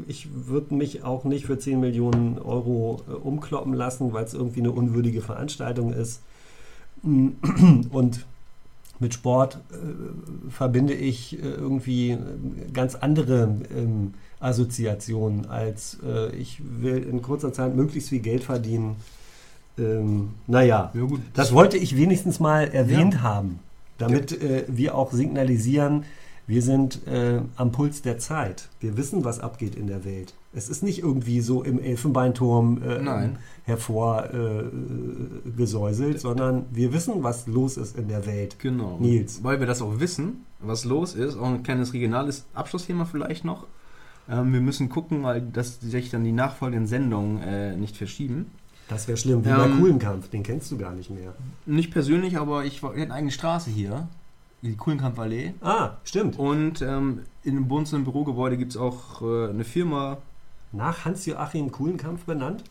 S1: ich würde mich auch nicht für 10 Millionen Euro umkloppen lassen, weil es irgendwie eine unwürdige Veranstaltung ist. Und mit Sport äh, verbinde ich äh, irgendwie ganz andere ähm, Assoziationen, als äh, ich will in kurzer Zeit möglichst viel Geld verdienen. Ähm, naja,
S2: Ja,
S1: das wollte ich wenigstens mal erwähnt haben, damit äh, wir auch signalisieren, wir sind äh, am Puls der Zeit. Wir wissen, was abgeht in der Welt. Es ist nicht irgendwie so im Elfenbeinturm äh, hervorgesäuselt, äh, gesäuselt, sondern wir wissen, was los ist in der Welt.
S2: Genau.
S1: Nils.
S2: Weil wir das auch wissen, was los ist. Auch ein kleines regionales Abschlussthema vielleicht noch. Ähm, wir müssen gucken, weil dass sich dann die nachfolgenden Sendungen äh, nicht verschieben.
S1: Das wäre schlimm, wie
S2: Ähm,
S1: bei Kuhlenkampf, den kennst du gar nicht mehr.
S2: Nicht persönlich, aber ich war- wir hatten eine eigene Straße hier, die Kuhlenkampfallee.
S1: Ah, stimmt.
S2: Und ähm, in uns im Bürogebäude gibt es auch äh, eine Firma,
S1: Nach Hans-Joachim Kuhlenkampf benannt?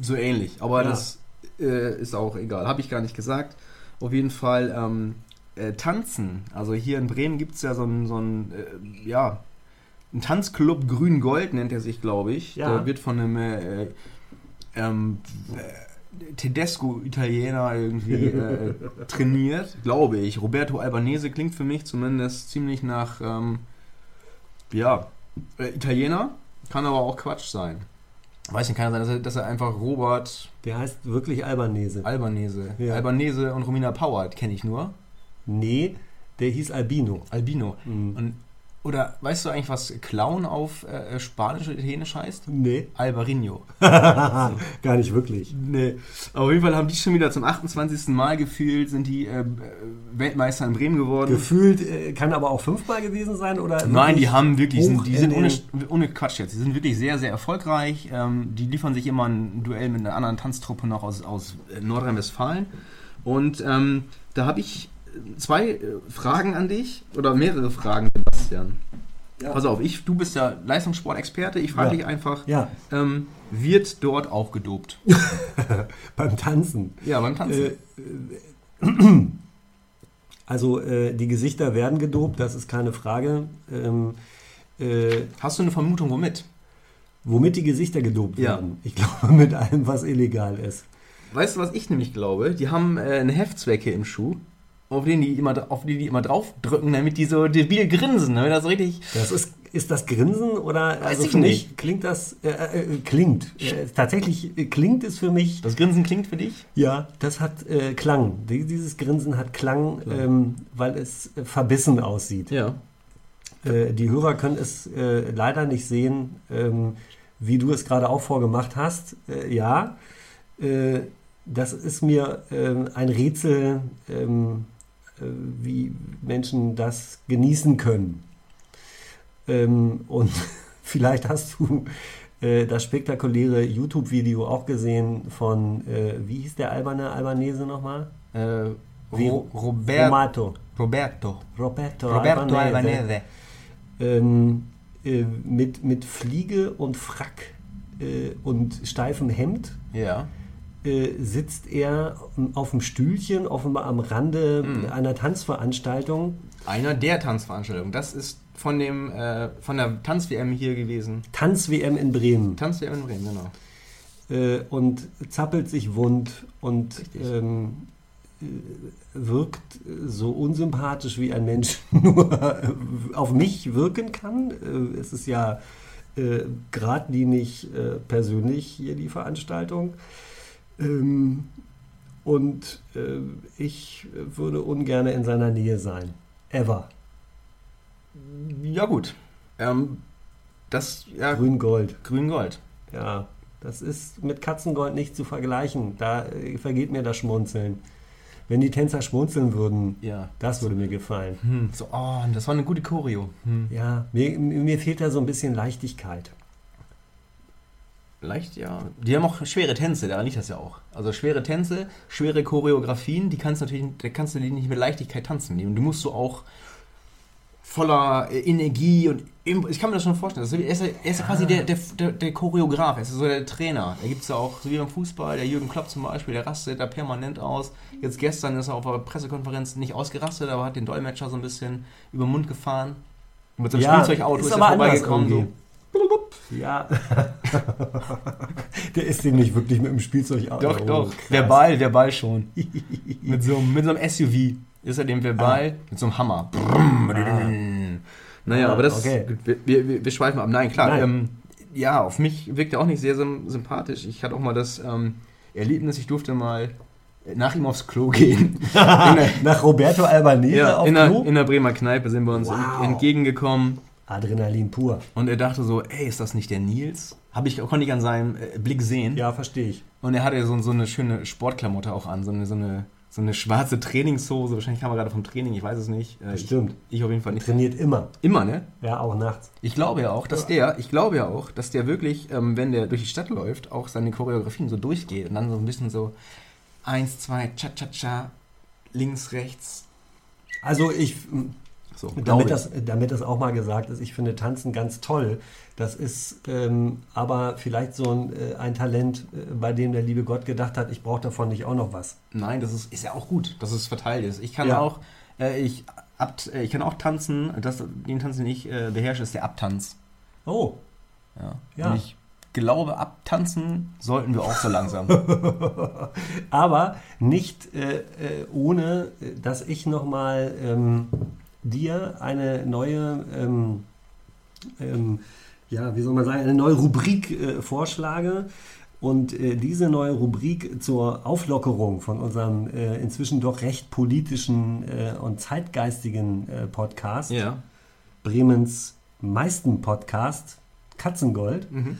S2: so ähnlich. Aber
S1: Ja.
S2: das äh, ist auch egal. Habe ich gar nicht gesagt. Auf jeden Fall ähm, äh, Tanzen. Also hier in Bremen gibt es ja so einen, so äh, ja, ein Tanzclub Grün-Gold nennt er sich, glaube ich.
S1: Ja.
S2: Der wird von einem äh, ähm, äh, Tedesco-Italiener irgendwie äh, trainiert, glaube ich. Roberto Albanese klingt für mich zumindest ziemlich nach, ähm, ja, äh, Italiener. Kann aber auch Quatsch sein. Weiß nicht, kann sein, dass er, dass er einfach Robert
S1: Der heißt wirklich Albanese.
S2: Albanese,
S1: Ja.
S2: Albanese und Romina Power kenne ich nur.
S1: Nee, der hieß Albino.
S2: Albino.
S1: Mhm.
S2: Und, oder weißt du eigentlich, was Clown auf äh, Spanisch oder Italienisch heißt?
S1: Nee,
S2: Albarino.
S1: gar nicht wirklich.
S2: Nee. Aber auf jeden Fall haben die schon wieder zum 28. Mal gefühlt, sind die äh, äh, Weltmeister in Bremen geworden.
S1: Gefühlt äh, kann aber auch fünfmal gewesen sein oder?
S2: Nein, die haben wirklich, sind, die
S1: in
S2: sind ohne, ohne Quatsch jetzt, die sind wirklich sehr, sehr erfolgreich. Ähm, die liefern sich immer ein Duell mit einer anderen Tanztruppe noch aus, aus äh, Nordrhein-Westfalen. Und ähm, da habe ich zwei äh, Fragen an dich oder mehrere Fragen, Sebastian.
S1: Ja.
S2: Pass auf, ich, du bist ja Leistungssportexperte. Ich frage
S1: Ja.
S2: dich einfach,
S1: Ja,
S2: ähm, wird dort auch gedopt?
S1: beim Tanzen.
S2: Ja, beim Tanzen.
S1: Äh, also äh, die Gesichter werden gedopt, das ist keine Frage. Ähm, äh,
S2: Hast du eine Vermutung, womit?
S1: womit die Gesichter gedopt werden? Ich glaube mit allem, was illegal ist.
S2: weißt du, was ich nämlich glaube? Die haben äh, eine Heftzwecke im Schuh, auf den die immer, auf die die immer draufdrücken, damit die so debil grinsen, damit das richtig.
S1: Das ist, ist das Grinsen oder
S2: Weiß
S1: also
S2: ich
S1: für
S2: nicht.
S1: mich klingt das äh, äh, klingt äh, tatsächlich klingt es für mich
S2: Das Grinsen klingt für dich?
S1: ja das hat äh, Klang Die- dieses Grinsen hat Klang ähm, weil es äh, verbissen aussieht
S2: Ja.
S1: äh, die Hörer können es leider nicht sehen ähm, wie du es gerade auch vorgemacht hast ja das ist mir ähm, ein Rätsel ähm, äh, wie Menschen das genießen können ähm, und vielleicht hast du äh, das spektakuläre YouTube-Video auch gesehen von, äh, wie hieß der alberne Albanese nochmal?
S2: Äh, Ro Robert,
S1: Romato.
S2: Roberto.
S1: Roberto,
S2: Roberto
S1: Albanese.
S2: Albanese.
S1: Ähm, äh, mit, mit Fliege und Frack äh, und steifem Hemd
S2: Ja.
S1: Äh, sitzt er auf dem Stühlchen, offenbar am Rande
S2: Mhm.
S1: einer Tanzveranstaltung.
S2: Einer der Tanzveranstaltungen. Das ist von dem äh, von der Tanz-WM hier gewesen.
S1: Tanz-WM in Bremen.
S2: Tanz-WM in Bremen, genau.
S1: äh, und zappelt sich wund und ähm, äh, wirkt so unsympathisch wie ein Mensch nur auf mich wirken kann. Es ist ja äh, geradlinig äh, persönlich hier die Veranstaltung. Ähm, und äh, ich würde ungern in seiner Nähe sein. Ever.
S2: Ja, gut. Ähm, das, ja,
S1: Grün-Gold.
S2: Grün-Gold.
S1: Ja, das ist mit Katzengold nicht zu vergleichen. Da äh, vergeht mir das Schmunzeln. Wenn die Tänzer schmunzeln würden,
S2: Ja.
S1: das würde mir gefallen.
S2: Hm, so, oh, das war eine gute Choreo. Hm.
S1: Ja, mir, mir fehlt da so ein bisschen Leichtigkeit.
S2: Leicht, ja. Die haben auch schwere Tänze, daran liegt das ja auch. Also schwere Tänze, schwere Choreografien, die kannst du natürlich, da kannst du die nicht mit Leichtigkeit tanzen. Die- Du musst so auch voller äh, Energie und ich kann mir das schon vorstellen. Das ist, er ist, ja- ist ja quasi der, der, der, der Choreograf, er ist so der Trainer. Da gibt es ja auch, so wie beim Fußball, der Jürgen Klopp zum Beispiel, der rastet da permanent aus. Jetzt gestern ist er auf einer Pressekonferenz nicht ausgerastet, aber hat den Dolmetscher so ein bisschen über den Mund gefahren. Mit seinem Spielzeugauto
S1: ist
S2: ist, er vorbeigekommen. So.
S1: Ja. Der ist dem nicht wirklich mit dem Spielzeug
S2: Doch,
S1: Oh,
S2: doch.
S1: krass.
S2: Verbal, verbal schon. mit, so, einem- mit so einem SUV ist er dem verbal mit so einem Hammer. Naja,
S1: Ah,
S2: aber das.
S1: okay.
S2: Wir, wir, wir schweifen ab. Nein, klar.
S1: Nein.
S2: Ähm, ja, auf mich wirkt er auch nicht sehr sym- sympathisch. Ich hatte auch mal das ähm, Erlebnis, ich durfte mal nach ihm aufs Klo gehen. der,
S1: Nach Roberto Albanese
S2: ja,
S1: auf
S2: in, der,
S1: Klo?
S2: in der Bremer Kneipe sind wir uns
S1: Wow.
S2: ent- entgegengekommen.
S1: Adrenalin pur.
S2: Und er dachte so, ey, ist das nicht der Nils? Hab ich, konnte ich an seinem äh, Blick sehen.
S1: Ja, verstehe ich.
S2: Und er hatte so, so eine schöne Sportklamotte auch an, so eine, so eine, so eine schwarze Trainingshose. Wahrscheinlich kam er gerade vom Training, ich weiß es nicht. Äh,
S1: Bestimmt.
S2: Ich, ich auf jeden Fall nicht.
S1: Trainiert immer.
S2: Immer, ne?
S1: Ja, auch nachts.
S2: Ich glaube ja auch, dass der, ich glaube ja auch, dass der wirklich, ähm, wenn der durch die Stadt läuft, auch seine Choreografien so durchgeht und dann so ein bisschen so eins, zwei, cha cha cha, links, rechts.
S1: Also ich,
S2: So,
S1: damit das, damit das auch mal gesagt ist, ich finde Tanzen ganz toll. Das ist ähm, aber vielleicht so ein, äh, ein Talent, äh, bei dem der liebe Gott gedacht hat, ich brauche davon nicht auch noch was.
S2: Nein, das ist, ist ja auch gut, dass es verteilt ist. Ich kann
S1: Ja.
S2: auch, äh, ich, abt, äh, ich kann auch tanzen. Das, den Tanz, den ich äh, beherrsche, ist der Abtanz.
S1: Oh,
S2: Ja.
S1: Ja.
S2: Und ich glaube, abtanzen sollten wir auch so langsam.
S1: aber nicht äh, ohne, dass ich nochmal ähm, dir eine neue, ähm, ähm, ja, wie soll man sagen, eine neue Rubrik äh, vorschlage. Und äh, diese neue Rubrik zur Auflockerung von unserem äh, inzwischen doch recht politischen äh, und zeitgeistigen äh, Podcast,
S2: ja.
S1: Bremens meisten Podcast, Katzengold,
S2: Mhm.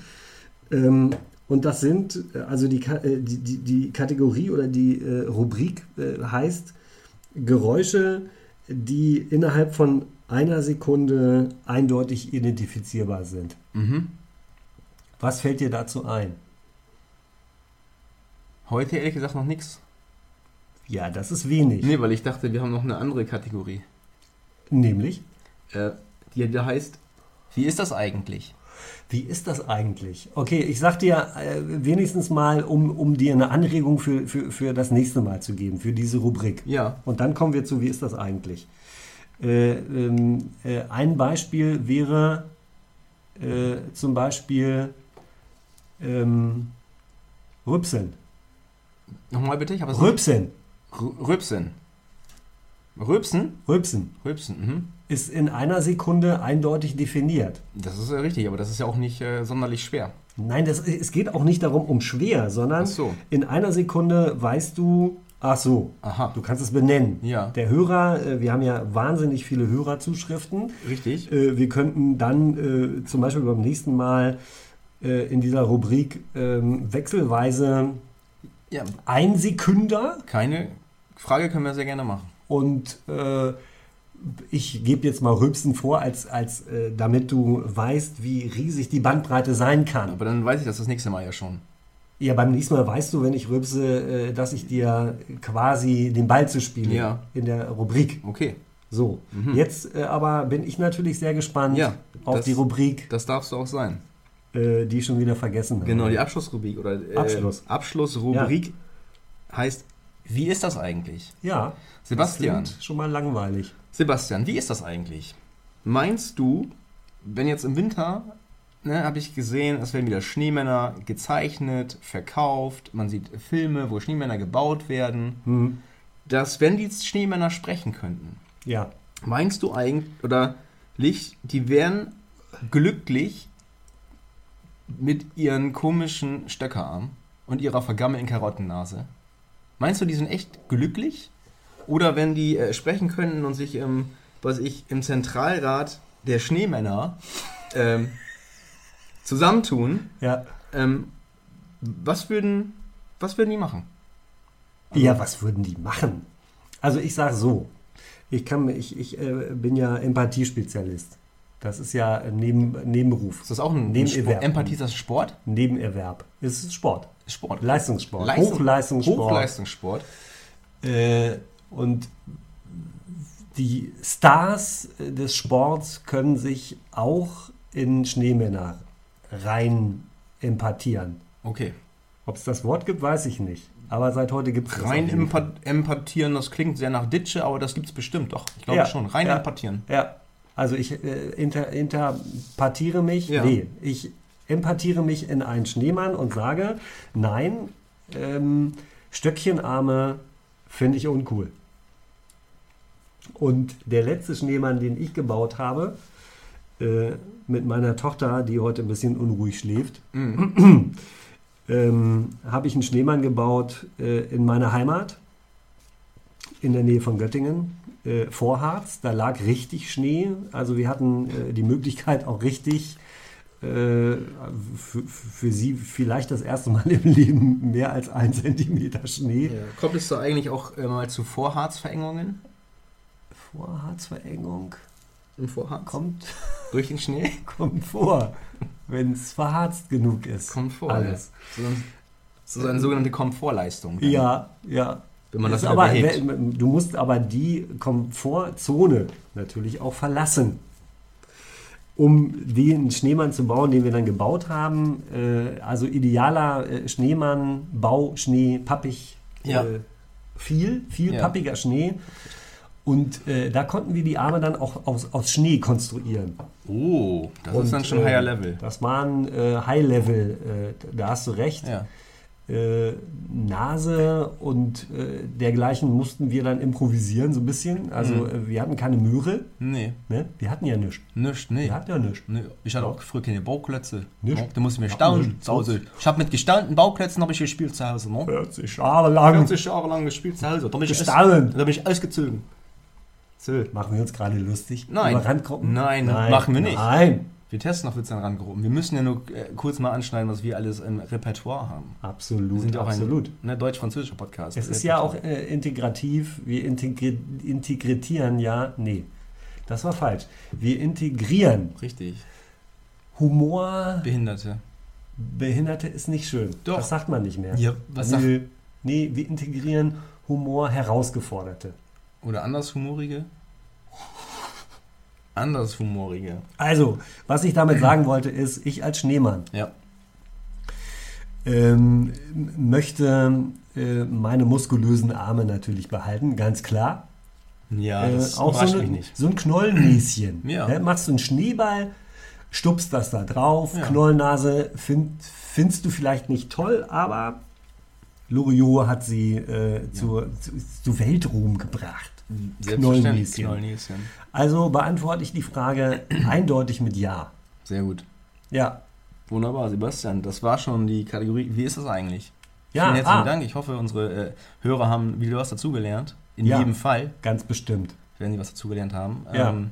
S1: ähm, und das sind, äh, also die, die, die, Kategorie oder die Rubrik heißt Geräusche, die innerhalb von einer Sekunde eindeutig identifizierbar sind.
S2: Mhm.
S1: Was fällt dir dazu ein?
S2: Heute ehrlich gesagt noch nichts.
S1: Ja, das ist wenig.
S2: Nee, weil ich dachte, wir haben noch eine andere Kategorie.
S1: Nämlich,
S2: Äh, die da heißt, wie ist das eigentlich?
S1: Wie ist das eigentlich? Okay, ich sag dir äh, wenigstens mal, um, um dir eine Anregung für, für, für das nächste Mal zu geben, für diese Rubrik.
S2: Ja.
S1: Und dann kommen wir zu, wie ist das eigentlich? Äh, ähm, äh, ein Beispiel wäre äh, zum Beispiel ähm, Rübseln.
S2: Nochmal bitte, ich habe es
S1: Rübsen.
S2: Rübsen. Rübsen?
S1: Rübsen
S2: Rübsen, mhm.
S1: Ist in einer Sekunde eindeutig definiert.
S2: Das ist ja richtig, aber das ist ja auch nicht äh, sonderlich schwer.
S1: Nein, das, es geht auch nicht darum, um schwer, sondern
S2: so.
S1: in einer Sekunde weißt du, ach so,
S2: Aha.
S1: du kannst es benennen.
S2: Ja.
S1: Der Hörer, äh, wir haben ja wahnsinnig viele Hörerzuschriften.
S2: Richtig.
S1: Äh, Wir könnten dann äh, zum Beispiel beim nächsten Mal äh, in dieser Rubrik ähm, wechselweise
S2: Ja,
S1: ein Sekünder
S2: keine Frage können wir sehr gerne machen.
S1: und äh, ich gebe jetzt mal Rübsen vor, als, als äh, damit du weißt, wie riesig die Bandbreite sein kann.
S2: Aber dann weiß ich das das nächste Mal ja schon.
S1: Ja, beim nächsten Mal weißt du, wenn ich rübse, äh, dass ich dir quasi den Ball zu spielen
S2: Ja.
S1: in der Rubrik.
S2: Okay,
S1: So,
S2: Mhm.
S1: jetzt äh, aber bin ich natürlich sehr gespannt
S2: Ja,
S1: auf
S2: das-
S1: die Rubrik,
S2: das darfst du auch sein.
S1: äh, die ich schon wieder vergessen habe.
S2: Genau, die Abschlussrubrik oder äh,
S1: Abschluss.
S2: Abschlussrubrik heißt, wie ist das eigentlich?
S1: Ja,
S2: Sebastian,
S1: schon mal langweilig.
S2: Sebastian, wie ist das eigentlich? Meinst du, wenn jetzt im Winter, ne, habe ich gesehen, es werden wieder Schneemänner gezeichnet, verkauft, man sieht Filme, wo Schneemänner gebaut werden,
S1: Hm.
S2: dass wenn die Schneemänner sprechen könnten,
S1: Ja,
S2: Meinst du eigentlich, oder Licht, die wären glücklich mit ihren komischen Stöckerarm und ihrer vergammelten Karottennase? Meinst du, die sind echt glücklich? Oder wenn die äh, sprechen könnten und sich im, was ich, im Zentralrat der Schneemänner ähm, zusammentun,
S1: ja.
S2: ähm, was würden, was würden die machen?
S1: Ja, was würden die machen? Also ich sage so, ich, kann, ich, ich äh, bin ja Empathiespezialist. Das ist ja ein Neben, Nebenberuf,
S2: Ist das auch ein
S1: Nebenerwerb.
S2: Empathie ist das Sport?
S1: Nebenerwerb. Es ist Sport,
S2: Sport.
S1: Leistungssport,
S2: Leistung-
S1: Hochleistungssport.
S2: Hochleistungssport.
S1: Äh, und die Stars äh, des Sports können sich auch in Schneemänner rein empathieren.
S2: Okay.
S1: Ob es das Wort gibt, weiß ich nicht. Aber seit heute gibt es
S2: Rein empa empathieren, das klingt sehr nach Ditsche, aber das gibt es bestimmt doch. Ich glaube
S1: Ja,
S2: schon. Rein
S1: ja.
S2: empathieren.
S1: Ja, also ich äh, inter, interpatiere mich,
S2: Ja.
S1: nee, ich empathiere mich in einen Schneemann und sage, nein, ähm, Stöckchenarme finde ich uncool. Und der letzte Schneemann, den ich gebaut habe, äh, mit meiner Tochter, die heute ein bisschen unruhig schläft,
S2: Mhm.
S1: ähm, habe ich einen Schneemann gebaut äh, in meiner Heimat, in der Nähe von Göttingen, äh, Vorharz. Da lag richtig Schnee. Also wir hatten äh, die Möglichkeit auch richtig äh, für, für sie vielleicht das erste Mal im Leben mehr als ein Zentimeter Schnee.
S2: Kommt es da eigentlich auch äh, mal zu Vorharzverengungen
S1: Vorharzverengung
S2: im Vorharz?
S1: kommt,
S2: Durch den Schnee?
S1: kommt vor, wenn es verharzt genug ist.
S2: Kommt vor.
S1: Alles.
S2: Ja. So, so eine sogenannte Komfortleistung. dann,
S1: Ja, ja.
S2: Wenn man das
S1: aber, du musst aber die Komfortzone natürlich auch verlassen. Um den Schneemann zu bauen, den wir dann gebaut haben, äh, also idealer äh, Schneemann, Bau, Schnee, pappig,
S2: Ja.
S1: äh, viel, viel
S2: Ja.
S1: pappiger Schnee. Und äh, da konnten wir die Arme dann auch aus, aus Schnee konstruieren.
S2: Oh, das
S1: Und,
S2: ist dann schon
S1: äh,
S2: higher Level.
S1: Das waren äh, High Level, da hast du recht
S2: Ja.
S1: Äh, Nase und äh, dergleichen mussten wir dann improvisieren, so ein bisschen. Also
S2: Mhm.
S1: äh, wir hatten keine Möhre,
S2: Nee,
S1: ne? wir hatten ja nichts.
S2: nichts, nee.
S1: Wir hatten ja nichts.
S2: nee. Ich hatte auch früher keine Bauklötze.
S1: Nicht?
S2: Ja, Da musste ich mir staunen
S1: nicht.
S2: Ich habe mit gestaunten Bauklötzen habe ich gespielt zu Hause. Ne?
S1: 40 Jahre lang
S2: 40 Jahre lang gespielt zu Hause. Da bin ich, aus,
S1: gestanden.
S2: da bin ich ausgezogen. So.
S1: Machen wir uns gerade lustig
S2: Nein.
S1: Randgruppen?
S2: Nein, machen wir nicht.
S1: Nein,
S2: Wir testen noch Witze an Randgruppen. Wir müssen ja nur äh, kurz mal anschneiden, was wir alles im Repertoire haben. Wir
S1: absolut,
S2: sind ja auch
S1: absolut.
S2: ein ne, deutsch-französischer Podcast.
S1: Es ist ja auch äh, integrativ. Wir integri integrieren ja, nee, das war falsch. Wir integrieren
S2: Richtig.
S1: Humor.
S2: Behinderte.
S1: Behinderte ist nicht schön.
S2: Doch.
S1: Das sagt man nicht mehr.
S2: Ja, was sagt.
S1: Nö. Nee, wir integrieren Humor Herausgeforderte.
S2: Oder andershumorige? Andershumorige.
S1: Also, was ich damit sagen wollte, ist, ich als Schneemann
S2: Ja.
S1: ähm, möchte äh, meine muskulösen Arme natürlich behalten, ganz klar.
S2: Ja,
S1: äh,
S2: das
S1: auch so, eine,
S2: mich nicht.
S1: so ein Knollennäschen.
S2: Ja.
S1: Ne, machst du einen Schneeball, stupst das da drauf,
S2: Ja.
S1: Knollnase find, findest du vielleicht nicht toll, aber Loriot hat sie äh, zu, zu, zu Weltruhm gebracht.
S2: Selbstverständlich.
S1: Knollnäschen.
S2: Knollnäschen.
S1: Also beantworte ich die Frage eindeutig mit Ja.
S2: Sehr gut.
S1: Ja.
S2: Wunderbar, Sebastian. Das war schon die Kategorie. Wie ist das eigentlich?
S1: Ja,
S2: Vielen herzlichen
S1: ah.
S2: Dank. Ich hoffe, unsere äh, Hörer haben wieder was dazugelernt. In
S1: Ja.
S2: jedem Fall
S1: Ganz bestimmt.
S2: werden sie was dazugelernt haben.
S1: Ja.
S2: Ähm,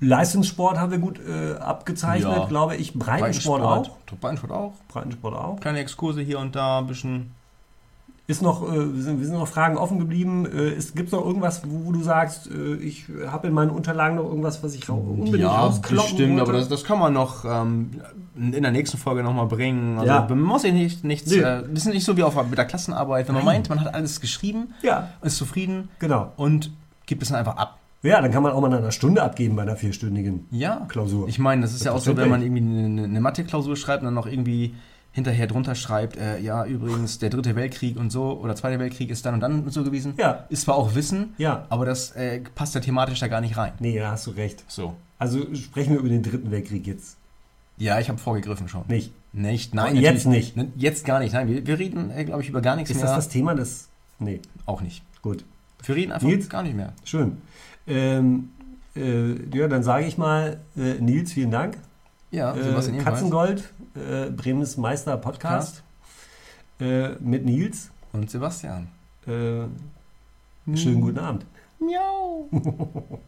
S1: Leistungssport haben wir gut äh, abgezeichnet,
S2: Ja.
S1: glaube ich. Breitensport auch.
S2: Breitensport auch.
S1: Breitensport auch.
S2: Kleine Exkurse hier und da, ein bisschen.
S1: Ist noch, äh, wir sind, sind noch Fragen offen geblieben. Äh, Gibt es noch irgendwas, wo, wo du sagst, äh, ich habe in meinen Unterlagen noch irgendwas, was ich unbedingt
S2: ja,
S1: rauskloppen wollte?
S2: aber das, das kann man noch ähm, in der nächsten Folge nochmal bringen. Also,
S1: Ja.
S2: Man muss sich nicht, nichts.
S1: Nee.
S2: Äh, das ist nicht so wie auf, mit der Klassenarbeit. Wenn man
S1: Nein.
S2: meint, man hat alles geschrieben,
S1: Ja,
S2: ist zufrieden
S1: genau.
S2: und gibt es dann einfach ab.
S1: Ja, dann kann man auch mal einer Stunde abgeben bei einer vierstündigen
S2: Ja.
S1: Klausur.
S2: Ich meine, das ist ja auch so, wenn man irgendwie eine, eine Mathe-Klausur schreibt und dann noch irgendwie hinterher drunter schreibt, äh, ja, übrigens, der dritte Weltkrieg und so oder zweite Weltkrieg ist dann und dann und so gewesen.
S1: Ja.
S2: Ist zwar auch Wissen,
S1: Ja.
S2: aber das äh, passt ja thematisch da gar nicht rein.
S1: Nee, da hast du recht.
S2: So.
S1: Also sprechen wir über den Dritten Weltkrieg jetzt
S2: Ja, ich habe vorgegriffen schon.
S1: nicht.
S2: Nicht, nein.
S1: Aber jetzt nicht.
S2: Jetzt gar nicht. Nein, wir, wir reden, äh, glaube ich, über gar nichts
S1: Ist
S2: mehr.
S1: das das Thema des... Nee,
S2: auch nicht.
S1: gut.
S2: Wir reden einfach
S1: Nils?
S2: gar nicht mehr.
S1: Schön. Ähm, äh, ja, dann sage ich mal, äh, Nils, vielen Dank.
S2: Ja,
S1: Äh,
S2: Sebastian ebenfalls.
S1: Katzengold, äh, Bremens Meister Podcast äh, mit Nils.
S2: Und Sebastian.
S1: Äh, schönen guten Abend.
S2: Miau.